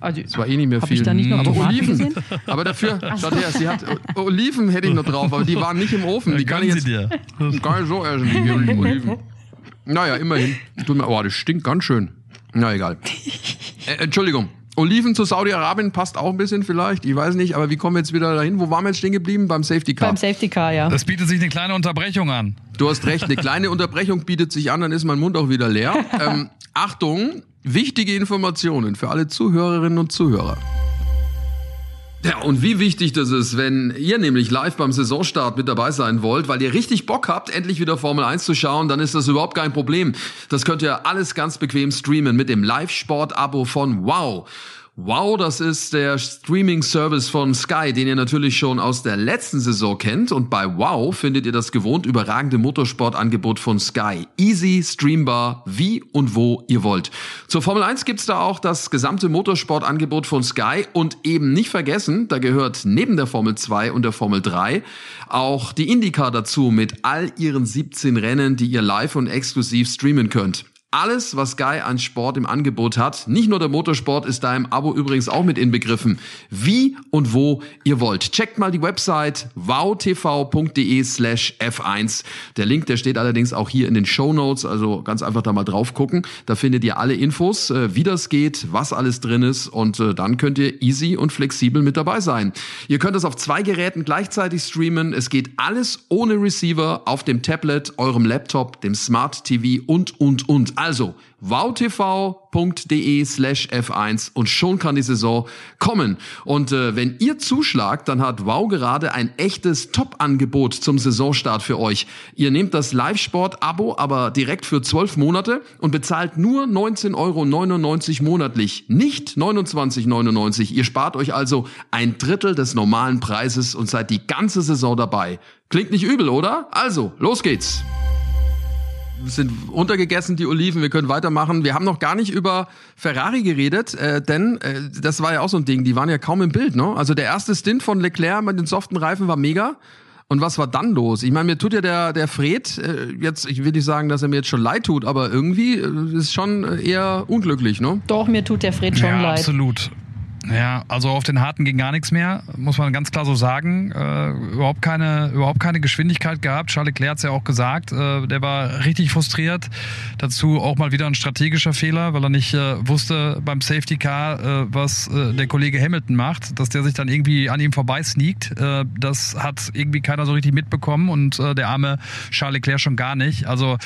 Also, Es war eh nicht mehr viel. ich da nicht noch aber Tomaten Oliven. gesehen? Aber dafür, schaut her, sie hat Oliven hätte ich noch drauf, aber die waren nicht im Ofen. Die kann ich jetzt sie dir. gar nicht so essen, die Oliven. Naja, immerhin. Oh, das stinkt ganz schön. Na egal. Äh, Entschuldigung. Oliven zu Saudi-Arabien passt auch ein bisschen vielleicht. Ich weiß nicht, aber wie kommen wir jetzt wieder dahin? Wo waren wir jetzt stehen geblieben? Beim Safety Car. beim Safety Car, ja. Das bietet sich eine kleine Unterbrechung an. Du hast recht, eine kleine Unterbrechung bietet sich an, dann ist mein Mund auch wieder leer. Ähm, Achtung, wichtige Informationen für alle Zuhörerinnen und Zuhörer. Ja, und wie wichtig das ist, wenn ihr nämlich live beim Saisonstart mit dabei sein wollt, weil ihr richtig Bock habt, endlich wieder Formel 1 zu schauen, dann ist das überhaupt kein Problem. Das könnt ihr alles ganz bequem streamen mit dem Live-Sport-Abo von Wow. Wow, das ist der Streaming-Service von Sky, den ihr natürlich schon aus der letzten Saison kennt. Und bei Wow findet ihr das gewohnt überragende Motorsportangebot von Sky. Easy, streambar, wie und wo ihr wollt. Zur Formel 1 gibt's da auch das gesamte Motorsportangebot von Sky. Und eben nicht vergessen, da gehört neben der Formel 2 und der Formel 3 auch die IndyCar dazu mit all ihren 17 Rennen, die ihr live und exklusiv streamen könnt. Alles, was Sky an Sport im Angebot hat. Nicht nur der Motorsport ist da im Abo übrigens auch mit inbegriffen. Wie und wo ihr wollt. Checkt mal die Website wowtv.de slash f1. Der Link, der steht allerdings auch hier in den Show Notes, also ganz einfach da mal drauf gucken. Da findet ihr alle Infos, äh, wie das geht, was alles drin ist und äh, dann könnt ihr easy und flexibel mit dabei sein. Ihr könnt es auf zwei Geräten gleichzeitig streamen. Es geht alles ohne Receiver auf dem Tablet, eurem Laptop, dem Smart TV und, und, und. Also wowtv.de slash F1 und schon kann die Saison kommen. Und äh, wenn ihr zuschlagt, dann hat Wow gerade ein echtes Top-Angebot zum Saisonstart für euch. Ihr nehmt das Live-Sport-Abo aber direkt für zwölf Monate und bezahlt nur 19,99 Euro monatlich, nicht 29,99. Ihr spart euch also ein Drittel des normalen Preises und seid die ganze Saison dabei. Klingt nicht übel, oder? Also, los geht's sind untergegessen, die Oliven. Wir können weitermachen. Wir haben noch gar nicht über Ferrari geredet, äh, denn äh, das war ja auch so ein Ding. Die waren ja kaum im Bild. Ne? Also der erste Stint von Leclerc mit den soften Reifen war mega. Und was war dann los? Ich meine, mir tut ja der, der Fred, äh, jetzt, ich will nicht sagen, dass er mir jetzt schon leid tut, aber irgendwie äh, ist schon eher unglücklich, ne? Doch, mir tut der Fred schon ja, leid. Absolut. Ja, also auf den harten ging gar nichts mehr, muss man ganz klar so sagen. Äh, überhaupt keine, überhaupt keine Geschwindigkeit gehabt. Charles Leclerc hat es ja auch gesagt. Äh, der war richtig frustriert. Dazu auch mal wieder ein strategischer Fehler, weil er nicht äh, wusste beim Safety Car, äh, was äh, der Kollege Hamilton macht, dass der sich dann irgendwie an ihm vorbei sneakt. Äh, das hat irgendwie keiner so richtig mitbekommen und der arme Charles Leclerc schon gar nicht. Also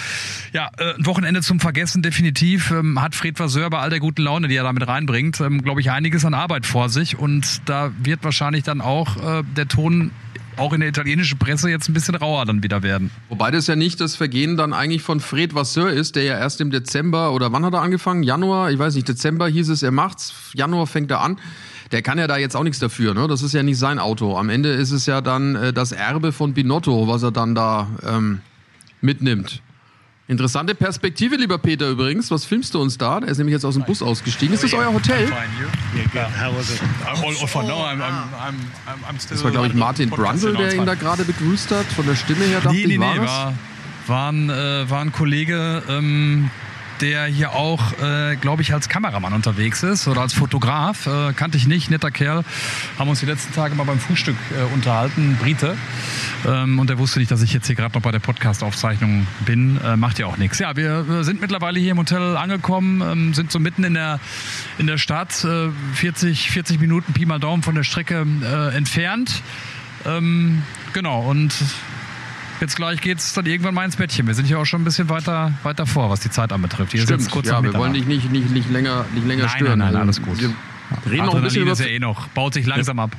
ja, ein Wochenende zum Vergessen definitiv. Ähm, hat Fred Vasseur bei all der guten Laune, die er damit reinbringt, ähm, glaube ich, einiges an Arbeit Arbeit vor sich und da wird wahrscheinlich dann auch äh, der Ton auch in der italienischen Presse jetzt ein bisschen rauer dann wieder werden. Wobei das ja nicht das Vergehen dann eigentlich von Fred Vasseur ist, der ja erst im Dezember oder wann hat er angefangen? Januar? Ich weiß nicht, Dezember hieß es, er macht's, Januar fängt er an. Der kann ja da jetzt auch nichts dafür, ne? Das ist ja nicht sein Auto. Am Ende ist es ja dann äh, das Erbe von Binotto, was er dann da ähm, mitnimmt. Interessante Perspektive, lieber Peter, übrigens. Was filmst du uns da? Er ist nämlich jetzt aus dem Bus ausgestiegen. Ist das euer Hotel? Das war, glaube ich, Martin Brundle, der ihn da gerade begrüßt hat. Von der Stimme her dachte nee, nee, ich, war nee, war, war, ein, äh, war ein Kollege, ähm, der hier auch, äh, glaube ich, als Kameramann unterwegs ist oder als Fotograf. Äh, kannte ich nicht, netter Kerl. Haben uns die letzten Tage mal beim Frühstück äh, unterhalten, Brite. Ähm, und er wusste nicht, dass ich jetzt hier gerade noch bei der Podcast-Aufzeichnung bin. Äh, macht ja auch nichts. Ja, wir, sind mittlerweile hier im Hotel angekommen, ähm, sind so mitten in der, in der Stadt, äh, 40, 40 Minuten Pi mal Daumen von der Strecke äh, entfernt. Ähm, genau, und Jetzt gleich geht es dann irgendwann mal ins Bettchen. Wir sind hier auch schon ein bisschen weiter, weiter vor, was die Zeit anbetrifft. Hier Stimmt, kurz ja, wir wollen dich nicht, nicht, nicht länger, nicht länger nein, stören. Nein, nein, alles gut. Wir reden noch ein bisschen über... Ist ja eh noch, baut sich langsam ab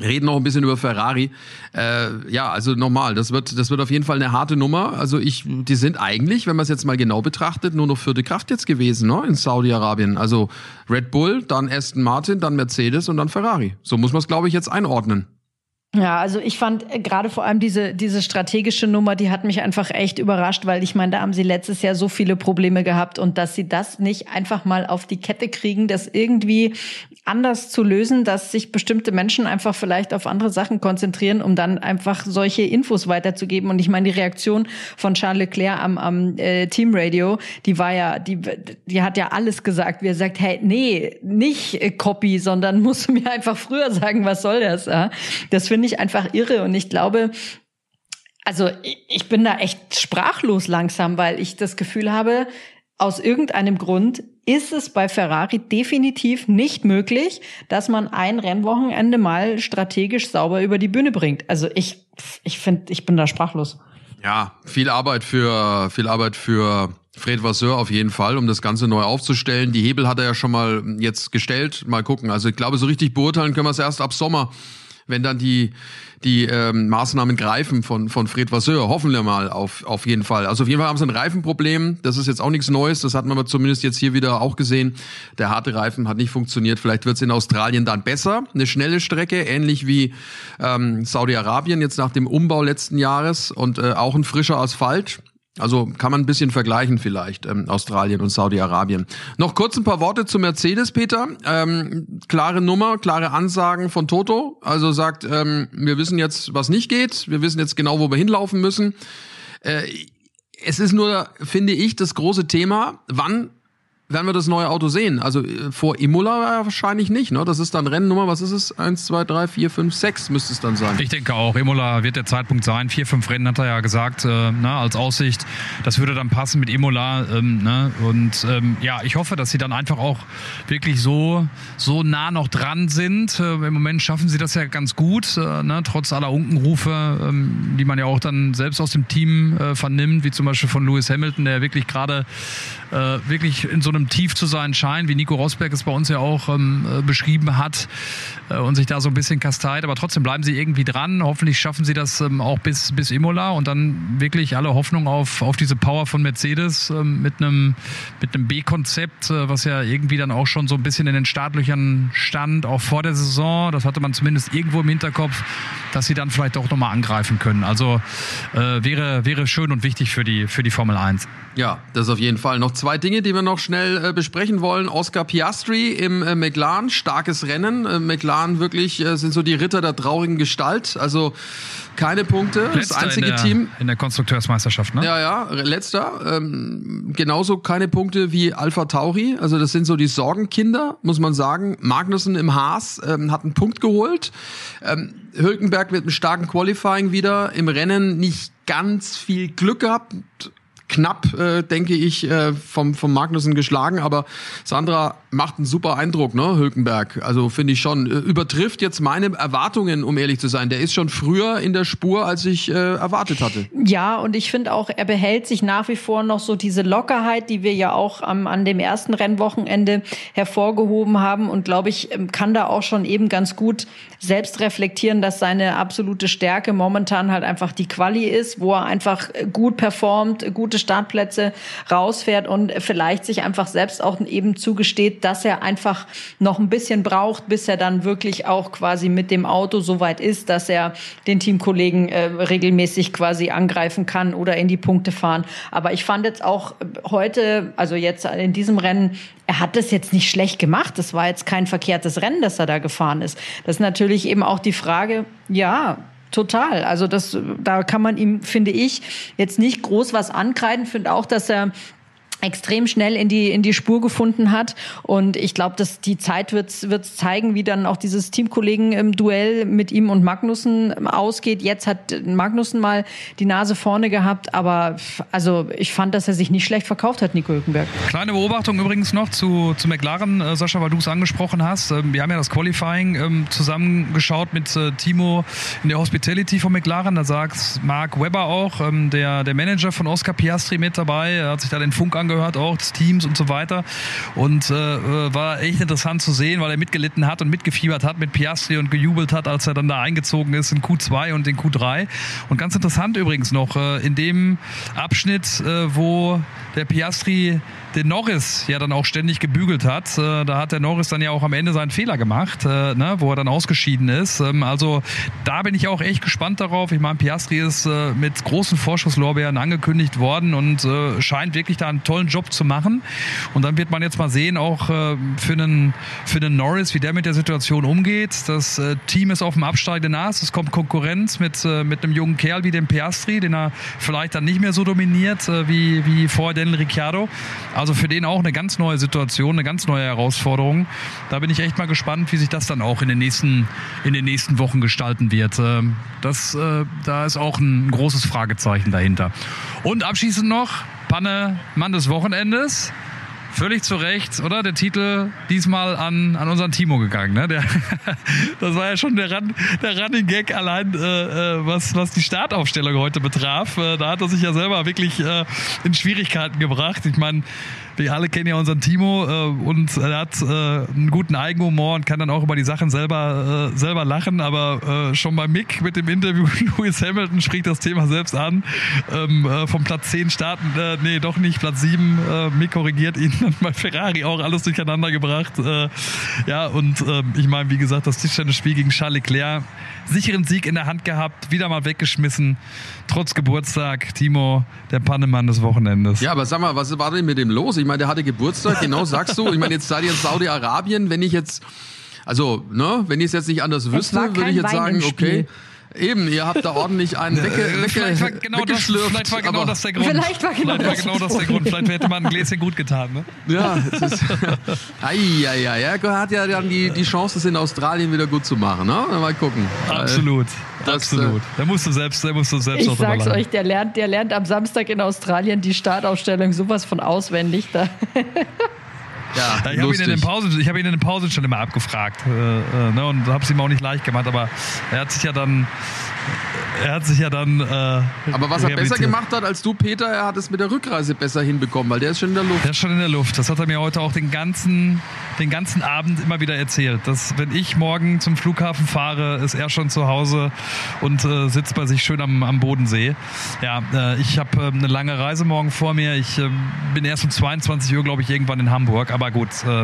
reden noch ein bisschen über Ferrari. Äh, ja, also nochmal, das wird, das wird auf jeden Fall eine harte Nummer. Also ich, die sind eigentlich, wenn man es jetzt mal genau betrachtet, nur noch vierte Kraft jetzt gewesen, ne, in Saudi-Arabien. Also Red Bull, dann Aston Martin, dann Mercedes und dann Ferrari. So muss man es, glaube ich, jetzt einordnen. Ja, also ich fand äh, gerade vor allem diese, diese strategische Nummer, die hat mich einfach echt überrascht, weil ich meine, da haben sie letztes Jahr so viele Probleme gehabt und dass sie das nicht einfach mal auf die Kette kriegen, das irgendwie anders zu lösen, dass sich bestimmte Menschen einfach vielleicht auf andere Sachen konzentrieren, um dann einfach solche Infos weiterzugeben. Und ich meine, die Reaktion von Charles Leclerc am, am äh, Teamradio, die war ja, die, die hat ja alles gesagt. Wie er sagt, hey, nee, nicht äh, Copy, sondern musst du mir einfach früher sagen, was soll das? Ja? Das finde ich einfach irre. Und ich glaube, also ich bin da echt sprachlos langsam, weil ich das Gefühl habe, aus irgendeinem Grund ist es bei Ferrari definitiv nicht möglich, dass man ein Rennwochenende mal strategisch sauber über die Bühne bringt. Also ich, ich finde, ich bin da sprachlos. Ja, viel Arbeit für, viel Arbeit für Fred Vasseur auf jeden Fall, um das Ganze neu aufzustellen. Die Hebel hat er ja schon mal jetzt gestellt. Mal gucken. Also ich glaube, so richtig beurteilen können wir es erst ab Sommer wenn dann die, die ähm, Maßnahmen greifen von, von Fred Vasseur. Hoffen wir mal auf, auf jeden Fall. Also auf jeden Fall haben sie ein Reifenproblem. Das ist jetzt auch nichts Neues. Das hat man aber zumindest jetzt hier wieder auch gesehen. Der harte Reifen hat nicht funktioniert. Vielleicht wird es in Australien dann besser. Eine schnelle Strecke, ähnlich wie ähm, Saudi-Arabien jetzt nach dem Umbau letzten Jahres und äh, auch ein frischer Asphalt. Also kann man ein bisschen vergleichen vielleicht, ähm, Australien und Saudi-Arabien. Noch kurz ein paar Worte zu Mercedes, Peter. Ähm, klare Nummer, klare Ansagen von Toto. Also sagt, ähm, wir wissen jetzt, was nicht geht. Wir wissen jetzt genau, wo wir hinlaufen müssen. Äh, es ist nur, finde ich, das große Thema, wann werden wir das neue Auto sehen. Also äh, vor Imola wahrscheinlich nicht. Ne? Das ist dann Rennnummer, was ist es? Eins, zwei, drei, vier, fünf, sechs müsste es dann sein. Ich denke auch, Imola wird der Zeitpunkt sein. Vier, fünf Rennen hat er ja gesagt, äh, na, ne, als Aussicht. Das würde dann passen mit Imola. Ähm, ne? Und ähm, ja, ich hoffe, dass sie dann einfach auch wirklich so, so nah noch dran sind. Äh, Im Moment schaffen sie das ja ganz gut, äh, ne? trotz aller Unkenrufe, ähm, die man ja auch dann selbst aus dem Team äh, vernimmt, wie zum Beispiel von Lewis Hamilton, der wirklich gerade äh, wirklich in so einem Tief zu sein scheint, wie Nico Rosberg es bei uns ja auch ähm, äh, beschrieben hat äh, und sich da so ein bisschen kasteit. Aber trotzdem bleiben sie irgendwie dran. Hoffentlich schaffen sie das ähm, auch bis, bis Imola und dann wirklich alle Hoffnung auf, auf diese Power von Mercedes ähm, mit einem, mit einem B-Konzept, äh, was ja irgendwie dann auch schon so ein bisschen in den Startlöchern stand, auch vor der Saison. Das hatte man zumindest irgendwo im Hinterkopf, dass sie dann vielleicht auch nochmal angreifen können. Also äh, wäre, wäre schön und wichtig für die, für die Formel 1. Ja, das auf jeden Fall. Noch zwei Dinge, die wir noch schnell äh, besprechen wollen. Oscar Piastri im äh, McLaren, starkes Rennen. Äh, McLaren wirklich äh, sind so die Ritter der traurigen Gestalt. Also keine Punkte. Letzter das einzige in der, Team. In der Konstrukteursmeisterschaft, ne? Ja, ja, letzter. Ähm, genauso keine Punkte wie Alpha Tauri. Also das sind so die Sorgenkinder, muss man sagen. Magnussen im Haas ähm, hat einen Punkt geholt. Ähm, Hülkenberg mit einem starken Qualifying wieder. Im Rennen nicht ganz viel Glück gehabt knapp, äh, denke ich, äh, vom, vom Magnussen geschlagen. Aber Sandra macht einen super Eindruck, ne, Hülkenberg. Also finde ich schon. Äh, übertrifft jetzt meine Erwartungen, um ehrlich zu sein. Der ist schon früher in der Spur, als ich äh, erwartet hatte. Ja, und ich finde auch, er behält sich nach wie vor noch so diese Lockerheit, die wir ja auch am, an dem ersten Rennwochenende hervorgehoben haben. Und glaube ich, ähm, kann da auch schon eben ganz gut selbst reflektieren, dass seine absolute Stärke momentan halt einfach die Quali ist, wo er einfach gut performt, gute Startplätze rausfährt und vielleicht sich einfach selbst auch eben zugesteht, dass er einfach noch ein bisschen braucht, bis er dann wirklich auch quasi mit dem Auto so weit ist, dass er den Teamkollegen äh, regelmäßig quasi angreifen kann oder in die Punkte fahren. Aber ich fand jetzt auch heute, also jetzt in diesem Rennen, er hat das jetzt nicht schlecht gemacht. Das war jetzt kein verkehrtes Rennen, das er da gefahren ist. Das ist natürlich eben auch die Frage, ja, Total. Also das, da kann man ihm, finde ich, jetzt nicht groß was ankreiden. Finde auch, dass er extrem schnell in die in die Spur gefunden hat und ich glaube, dass die Zeit wird wird zeigen, wie dann auch dieses Teamkollegen im Duell mit ihm und Magnussen ausgeht. Jetzt hat Magnussen mal die Nase vorne gehabt, aber also ich fand, dass er sich nicht schlecht verkauft hat, Nico Hülkenberg. Kleine Beobachtung übrigens noch zu zu McLaren, äh, Sascha, weil du es angesprochen hast. Ähm, wir haben ja das Qualifying ähm, zusammengeschaut mit äh, Timo in der Hospitality von McLaren. Da sagt Mark Webber auch, ähm, der der Manager von Oscar Piastri mit dabei, er hat sich da den Funk angeschaut angehört, auch Teams und so weiter. Und äh, äh, war echt interessant zu sehen, weil er mitgelitten hat und mitgefiebert hat mit Piastri und gejubelt hat, als er dann da eingezogen ist in Q2 und in Q3. Und ganz interessant übrigens noch, äh, in dem Abschnitt, äh, wo der Piastri den Norris ja dann auch ständig gebügelt hat. Äh, da hat der Norris dann ja auch am Ende seinen Fehler gemacht, äh, ne, wo er dann ausgeschieden ist. Ähm, also da bin ich auch echt gespannt darauf. Ich meine, Piastri ist äh, mit großen Vorschusslorbeeren angekündigt worden und scheint wirklich da einen tollen Job zu machen. Und dann wird man jetzt mal sehen, auch für einen, für einen Norris, wie der mit der Situation umgeht. Das Team ist auf dem absteigenden Ast. Es kommt Konkurrenz mit, mit einem jungen Kerl wie dem Piastri, den er vielleicht dann nicht mehr so dominiert wie, wie vor Daniel Ricciardo. Also für den auch eine ganz neue Situation, eine ganz neue Herausforderung. Da bin ich echt mal gespannt, wie sich das dann auch in den nächsten, in den nächsten Wochen gestalten wird. Ähm, das, äh, da ist auch ein großes Fragezeichen dahinter. Und abschließend noch, Panne, Mann des Wochenendes. Völlig zu Recht, oder? Der Titel diesmal an, an unseren Timo gegangen. Ne? Der, das war ja schon der, Run, der Running Gag allein, äh, äh, was, was die Startaufstellung heute betraf. Äh, da hat er sich ja selber wirklich äh, in Schwierigkeiten gebracht. Ich meine, wir alle kennen ja unseren Timo äh, und er hat äh, einen guten Eigenhumor und kann dann auch über die Sachen selber, selber lachen. Aber schon bei Mick mit dem Interview Lewis Hamilton spricht das Thema selbst an. Ähm, äh, vom Platz 10 starten, nee, doch nicht, Platz 7. Äh, Mick korrigiert ihn bei Ferrari auch alles durcheinander gebracht. Äh, ja, und äh, ich meine, wie gesagt, das Tischtennis-Spiel gegen Charles Leclerc, sicheren Sieg in der Hand gehabt, wieder mal weggeschmissen, trotz Geburtstag. Timo, der Pannemann des Wochenendes. Ja, aber sag mal, was war denn mit dem los? Ich meine, der hatte Geburtstag, genau sagst du. Ich meine, jetzt seid ihr in Saudi-Arabien, wenn ich jetzt, also, ne, wenn ich es jetzt nicht anders wüsste, würde ich jetzt sagen, okay. Eben, ihr habt da ordentlich einen wegge wegge vielleicht war genau, das, vielleicht war genau das der Grund. Vielleicht war genau, vielleicht war genau das der Grund. Vielleicht hätte man ein Gläschen gut getan. Ne? Ja, es ist. ei, ei, er hat ja dann die, die Chance, es in Australien wieder gut zu machen. Ne? Mal gucken. Absolut. Das, Absolut. Äh, da musst du selbst, da musst du selbst Ich sag's euch, der lernt, der lernt am Samstag in Australien die Startaufstellung sowas von auswendig. Da. Ja, ich habe ihn, in den Pausen, ich hab ihn in den Pausen schon immer abgefragt äh, äh, ne, und habe es ihm auch nicht leicht gemacht, aber er hat sich ja dann er hat sich ja dann. Äh, Aber was er besser gemacht hat als du, Peter, er hat es mit der Rückreise besser hinbekommen, weil der ist schon in der Luft. Der ist schon in der Luft. Das hat er mir heute auch den ganzen, den ganzen Abend immer wieder erzählt. Dass, wenn ich morgen zum Flughafen fahre, ist er schon zu Hause und äh, sitzt bei sich schön am, am Bodensee. Ja, äh, ich habe äh, eine lange Reise morgen vor mir. Ich äh, bin erst um 22 Uhr, glaube ich, irgendwann in Hamburg. Aber gut, äh,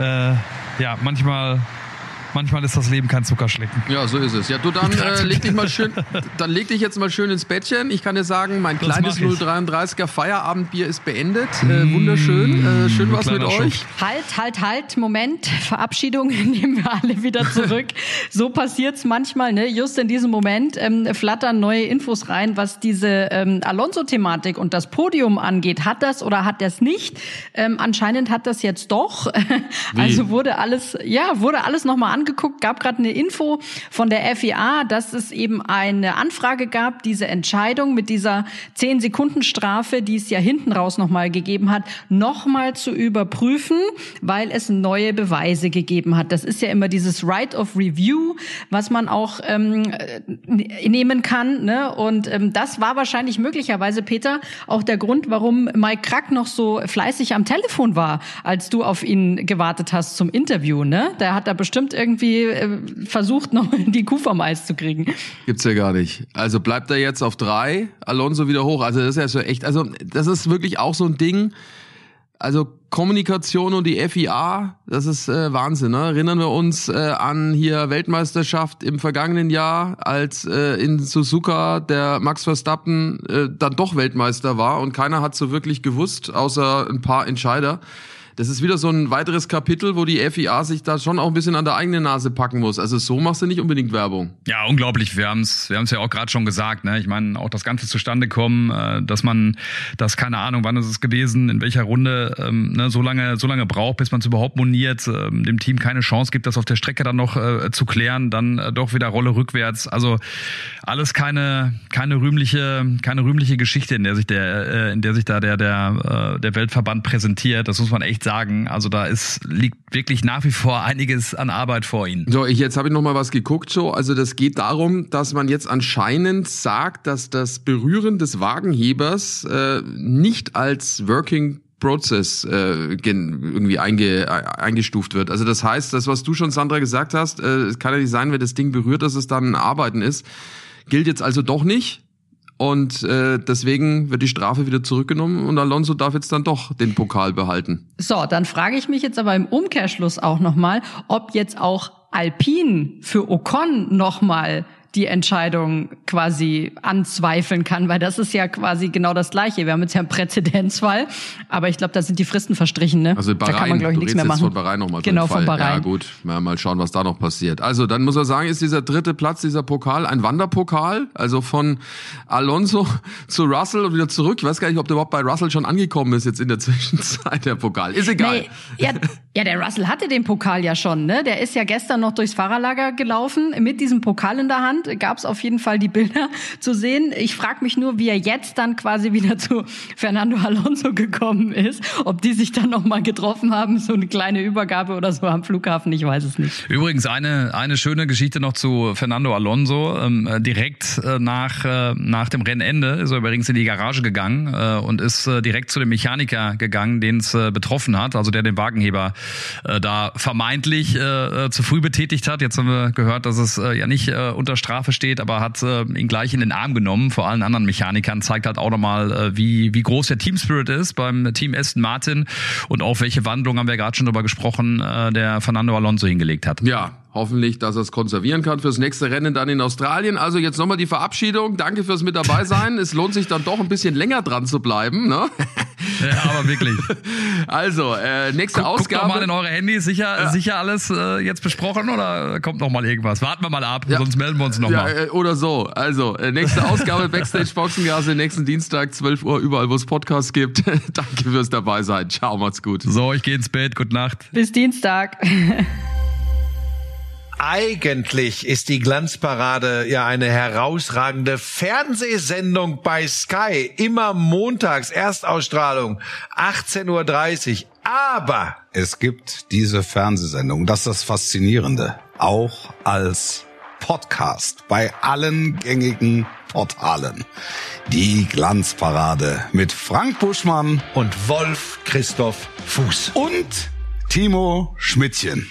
äh, ja, manchmal manchmal ist das Leben kein Zuckerschlecken. Ja, so ist es. Ja, du dann äh, leg dich mal schön, dann leg dich jetzt mal schön ins Bettchen. Ich kann dir sagen, mein das kleines 033er Feierabendbier ist beendet. Äh, wunderschön. Äh, schön was mit Schuft. euch. Halt, halt, halt. Moment. Verabschiedung nehmen wir alle wieder zurück. so passiert's manchmal, ne? Just in diesem Moment ähm, flattern neue Infos rein, was diese ähm, Alonso-Thematik und das Podium angeht. Hat das oder hat das nicht? Ähm, anscheinend hat das jetzt doch. also wurde alles, ja, wurde alles nochmal angeschaut angeguckt, gab gerade eine Info von der FIA, dass es eben eine Anfrage gab, diese Entscheidung mit dieser 10 Sekunden Strafe, die es ja hinten raus nochmal gegeben hat, nochmal zu überprüfen, weil es neue Beweise gegeben hat. Das ist ja immer dieses Right of Review, was man auch ähm, äh, nehmen kann. Ne? Und ähm, das war wahrscheinlich möglicherweise, Peter, auch der Grund, warum Mike Krack noch so fleißig am Telefon war, als du auf ihn gewartet hast zum Interview. Ne? Der hat da bestimmt irgendwie irgendwie äh, versucht, noch die Kuh vom Eis zu kriegen. Gibt's ja gar nicht. Also bleibt er jetzt auf drei, Alonso wieder hoch. Also das ist ja so echt, also das ist wirklich auch so ein Ding. Also Kommunikation und die FIA, das ist äh, Wahnsinn. Ne? Erinnern wir uns äh, an hier Weltmeisterschaft im vergangenen Jahr, als äh, in Suzuka der Max Verstappen äh, dann doch Weltmeister war und keiner hat so wirklich gewusst, außer ein paar Entscheider das ist wieder so ein weiteres Kapitel, wo die FIA sich da schon auch ein bisschen an der eigenen Nase packen muss. Also so machst du nicht unbedingt Werbung. Ja, unglaublich. Wir haben es wir haben's ja auch gerade schon gesagt. Ne? Ich meine, auch das Ganze zustande kommen, äh, dass man das, keine Ahnung, wann ist es gewesen, in welcher Runde, ähm, ne, so lange so lange braucht, bis man es überhaupt moniert, äh, dem Team keine Chance gibt, das auf der Strecke dann noch äh, zu klären, dann äh, doch wieder Rolle rückwärts. Also alles keine, keine rühmliche, keine rühmliche Geschichte, in der sich der, äh, in der sich da der, der, äh, der Weltverband präsentiert. Das muss man echt sagen. Also da ist, liegt wirklich nach wie vor einiges an Arbeit vor Ihnen. So, ich, jetzt habe ich noch mal was geguckt, so. Also das geht darum, dass man jetzt anscheinend sagt, dass das Berühren des Wagenhebers äh, nicht als Working Process äh, irgendwie einge, eingestuft wird. Also das heißt, das, was du schon, Sandra, gesagt hast, äh, es kann ja nicht sein, wenn das Ding berührt, dass es dann Arbeiten ist. Gilt jetzt also doch nicht. Und äh, deswegen wird die Strafe wieder zurückgenommen und Alonso darf jetzt dann doch den Pokal behalten. So, dann frage ich mich jetzt aber im Umkehrschluss auch nochmal, ob jetzt auch Alpine für Ocon nochmal die Entscheidung quasi anzweifeln kann, weil das ist ja quasi genau das Gleiche. Wir haben jetzt ja einen Präzedenzfall, aber ich glaube, da sind die Fristen verstrichen. Ne? Also Bahrain, da kann man, glaube ich, nichts mehr machen. von Bahrain nochmal. Genau, von Bahrain. Ja gut, mal, mal schauen, was da noch passiert. Also dann muss er sagen, ist dieser dritte Platz, dieser Pokal, ein Wanderpokal, also von Alonso zu Russell und wieder zurück. Ich weiß gar nicht, ob der überhaupt bei Russell schon angekommen ist jetzt in der Zwischenzeit, der Pokal. Ist egal. Nee, ja, ja, der Russell hatte den Pokal ja schon. Ne? Der ist ja gestern noch durchs Fahrerlager gelaufen mit diesem Pokal in der Hand gab es auf jeden Fall die Bilder zu sehen. Ich frage mich nur, wie er jetzt dann quasi wieder zu Fernando Alonso gekommen ist. Ob die sich dann nochmal getroffen haben, so eine kleine Übergabe oder so am Flughafen, ich weiß es nicht. Übrigens eine, eine schöne Geschichte noch zu Fernando Alonso. Ähm, äh, direkt äh, nach, äh, nach dem Rennende ist er übrigens in die Garage gegangen äh, und ist äh, direkt zu dem Mechaniker gegangen, den es äh, betroffen hat, also der den Wagenheber da vermeintlich zu früh betätigt hat. Jetzt haben wir gehört, dass es ja nicht unter Strafe Strafe steht, aber hat äh, ihn gleich in den Arm genommen, vor allen anderen Mechanikern, zeigt halt auch nochmal, äh, wie, wie groß der Team ist beim Team Aston Martin und auch welche Wandlung, haben wir gerade schon drüber gesprochen, äh, der Fernando Alonso hingelegt hat. Ja, hoffentlich, dass er es konservieren kann fürs nächste Rennen dann in Australien. Also jetzt nochmal die Verabschiedung. Danke fürs mit dabei sein. es lohnt sich dann doch ein bisschen länger dran zu bleiben. Ne? Ja, aber wirklich. Also, äh, nächste Guck, Ausgabe. Guckt noch mal in eure Handys. Sicher, sicher alles äh, jetzt besprochen oder kommt noch mal irgendwas? Warten wir mal ab, Ja. sonst melden wir uns noch ja, mal. äh, oder so. Also, äh, nächste Ausgabe Backstage Boxengasse, nächsten Dienstag, 12 Uhr, überall, wo es Podcasts gibt. Danke fürs dabei sein. Ciao, macht's gut. So, ich gehe ins Bett. Gute Nacht. Bis Dienstag. Eigentlich ist die Glanzparade ja eine herausragende Fernsehsendung bei Sky. Immer montags, Erstausstrahlung, 18.30 Uhr. Aber Es gibt diese Fernsehsendung, das ist das Faszinierende, auch als Podcast bei allen gängigen Portalen. Die Glanzparade mit Frank Buschmann und Wolf Christoph Fuß. und Timo Schmidtchen.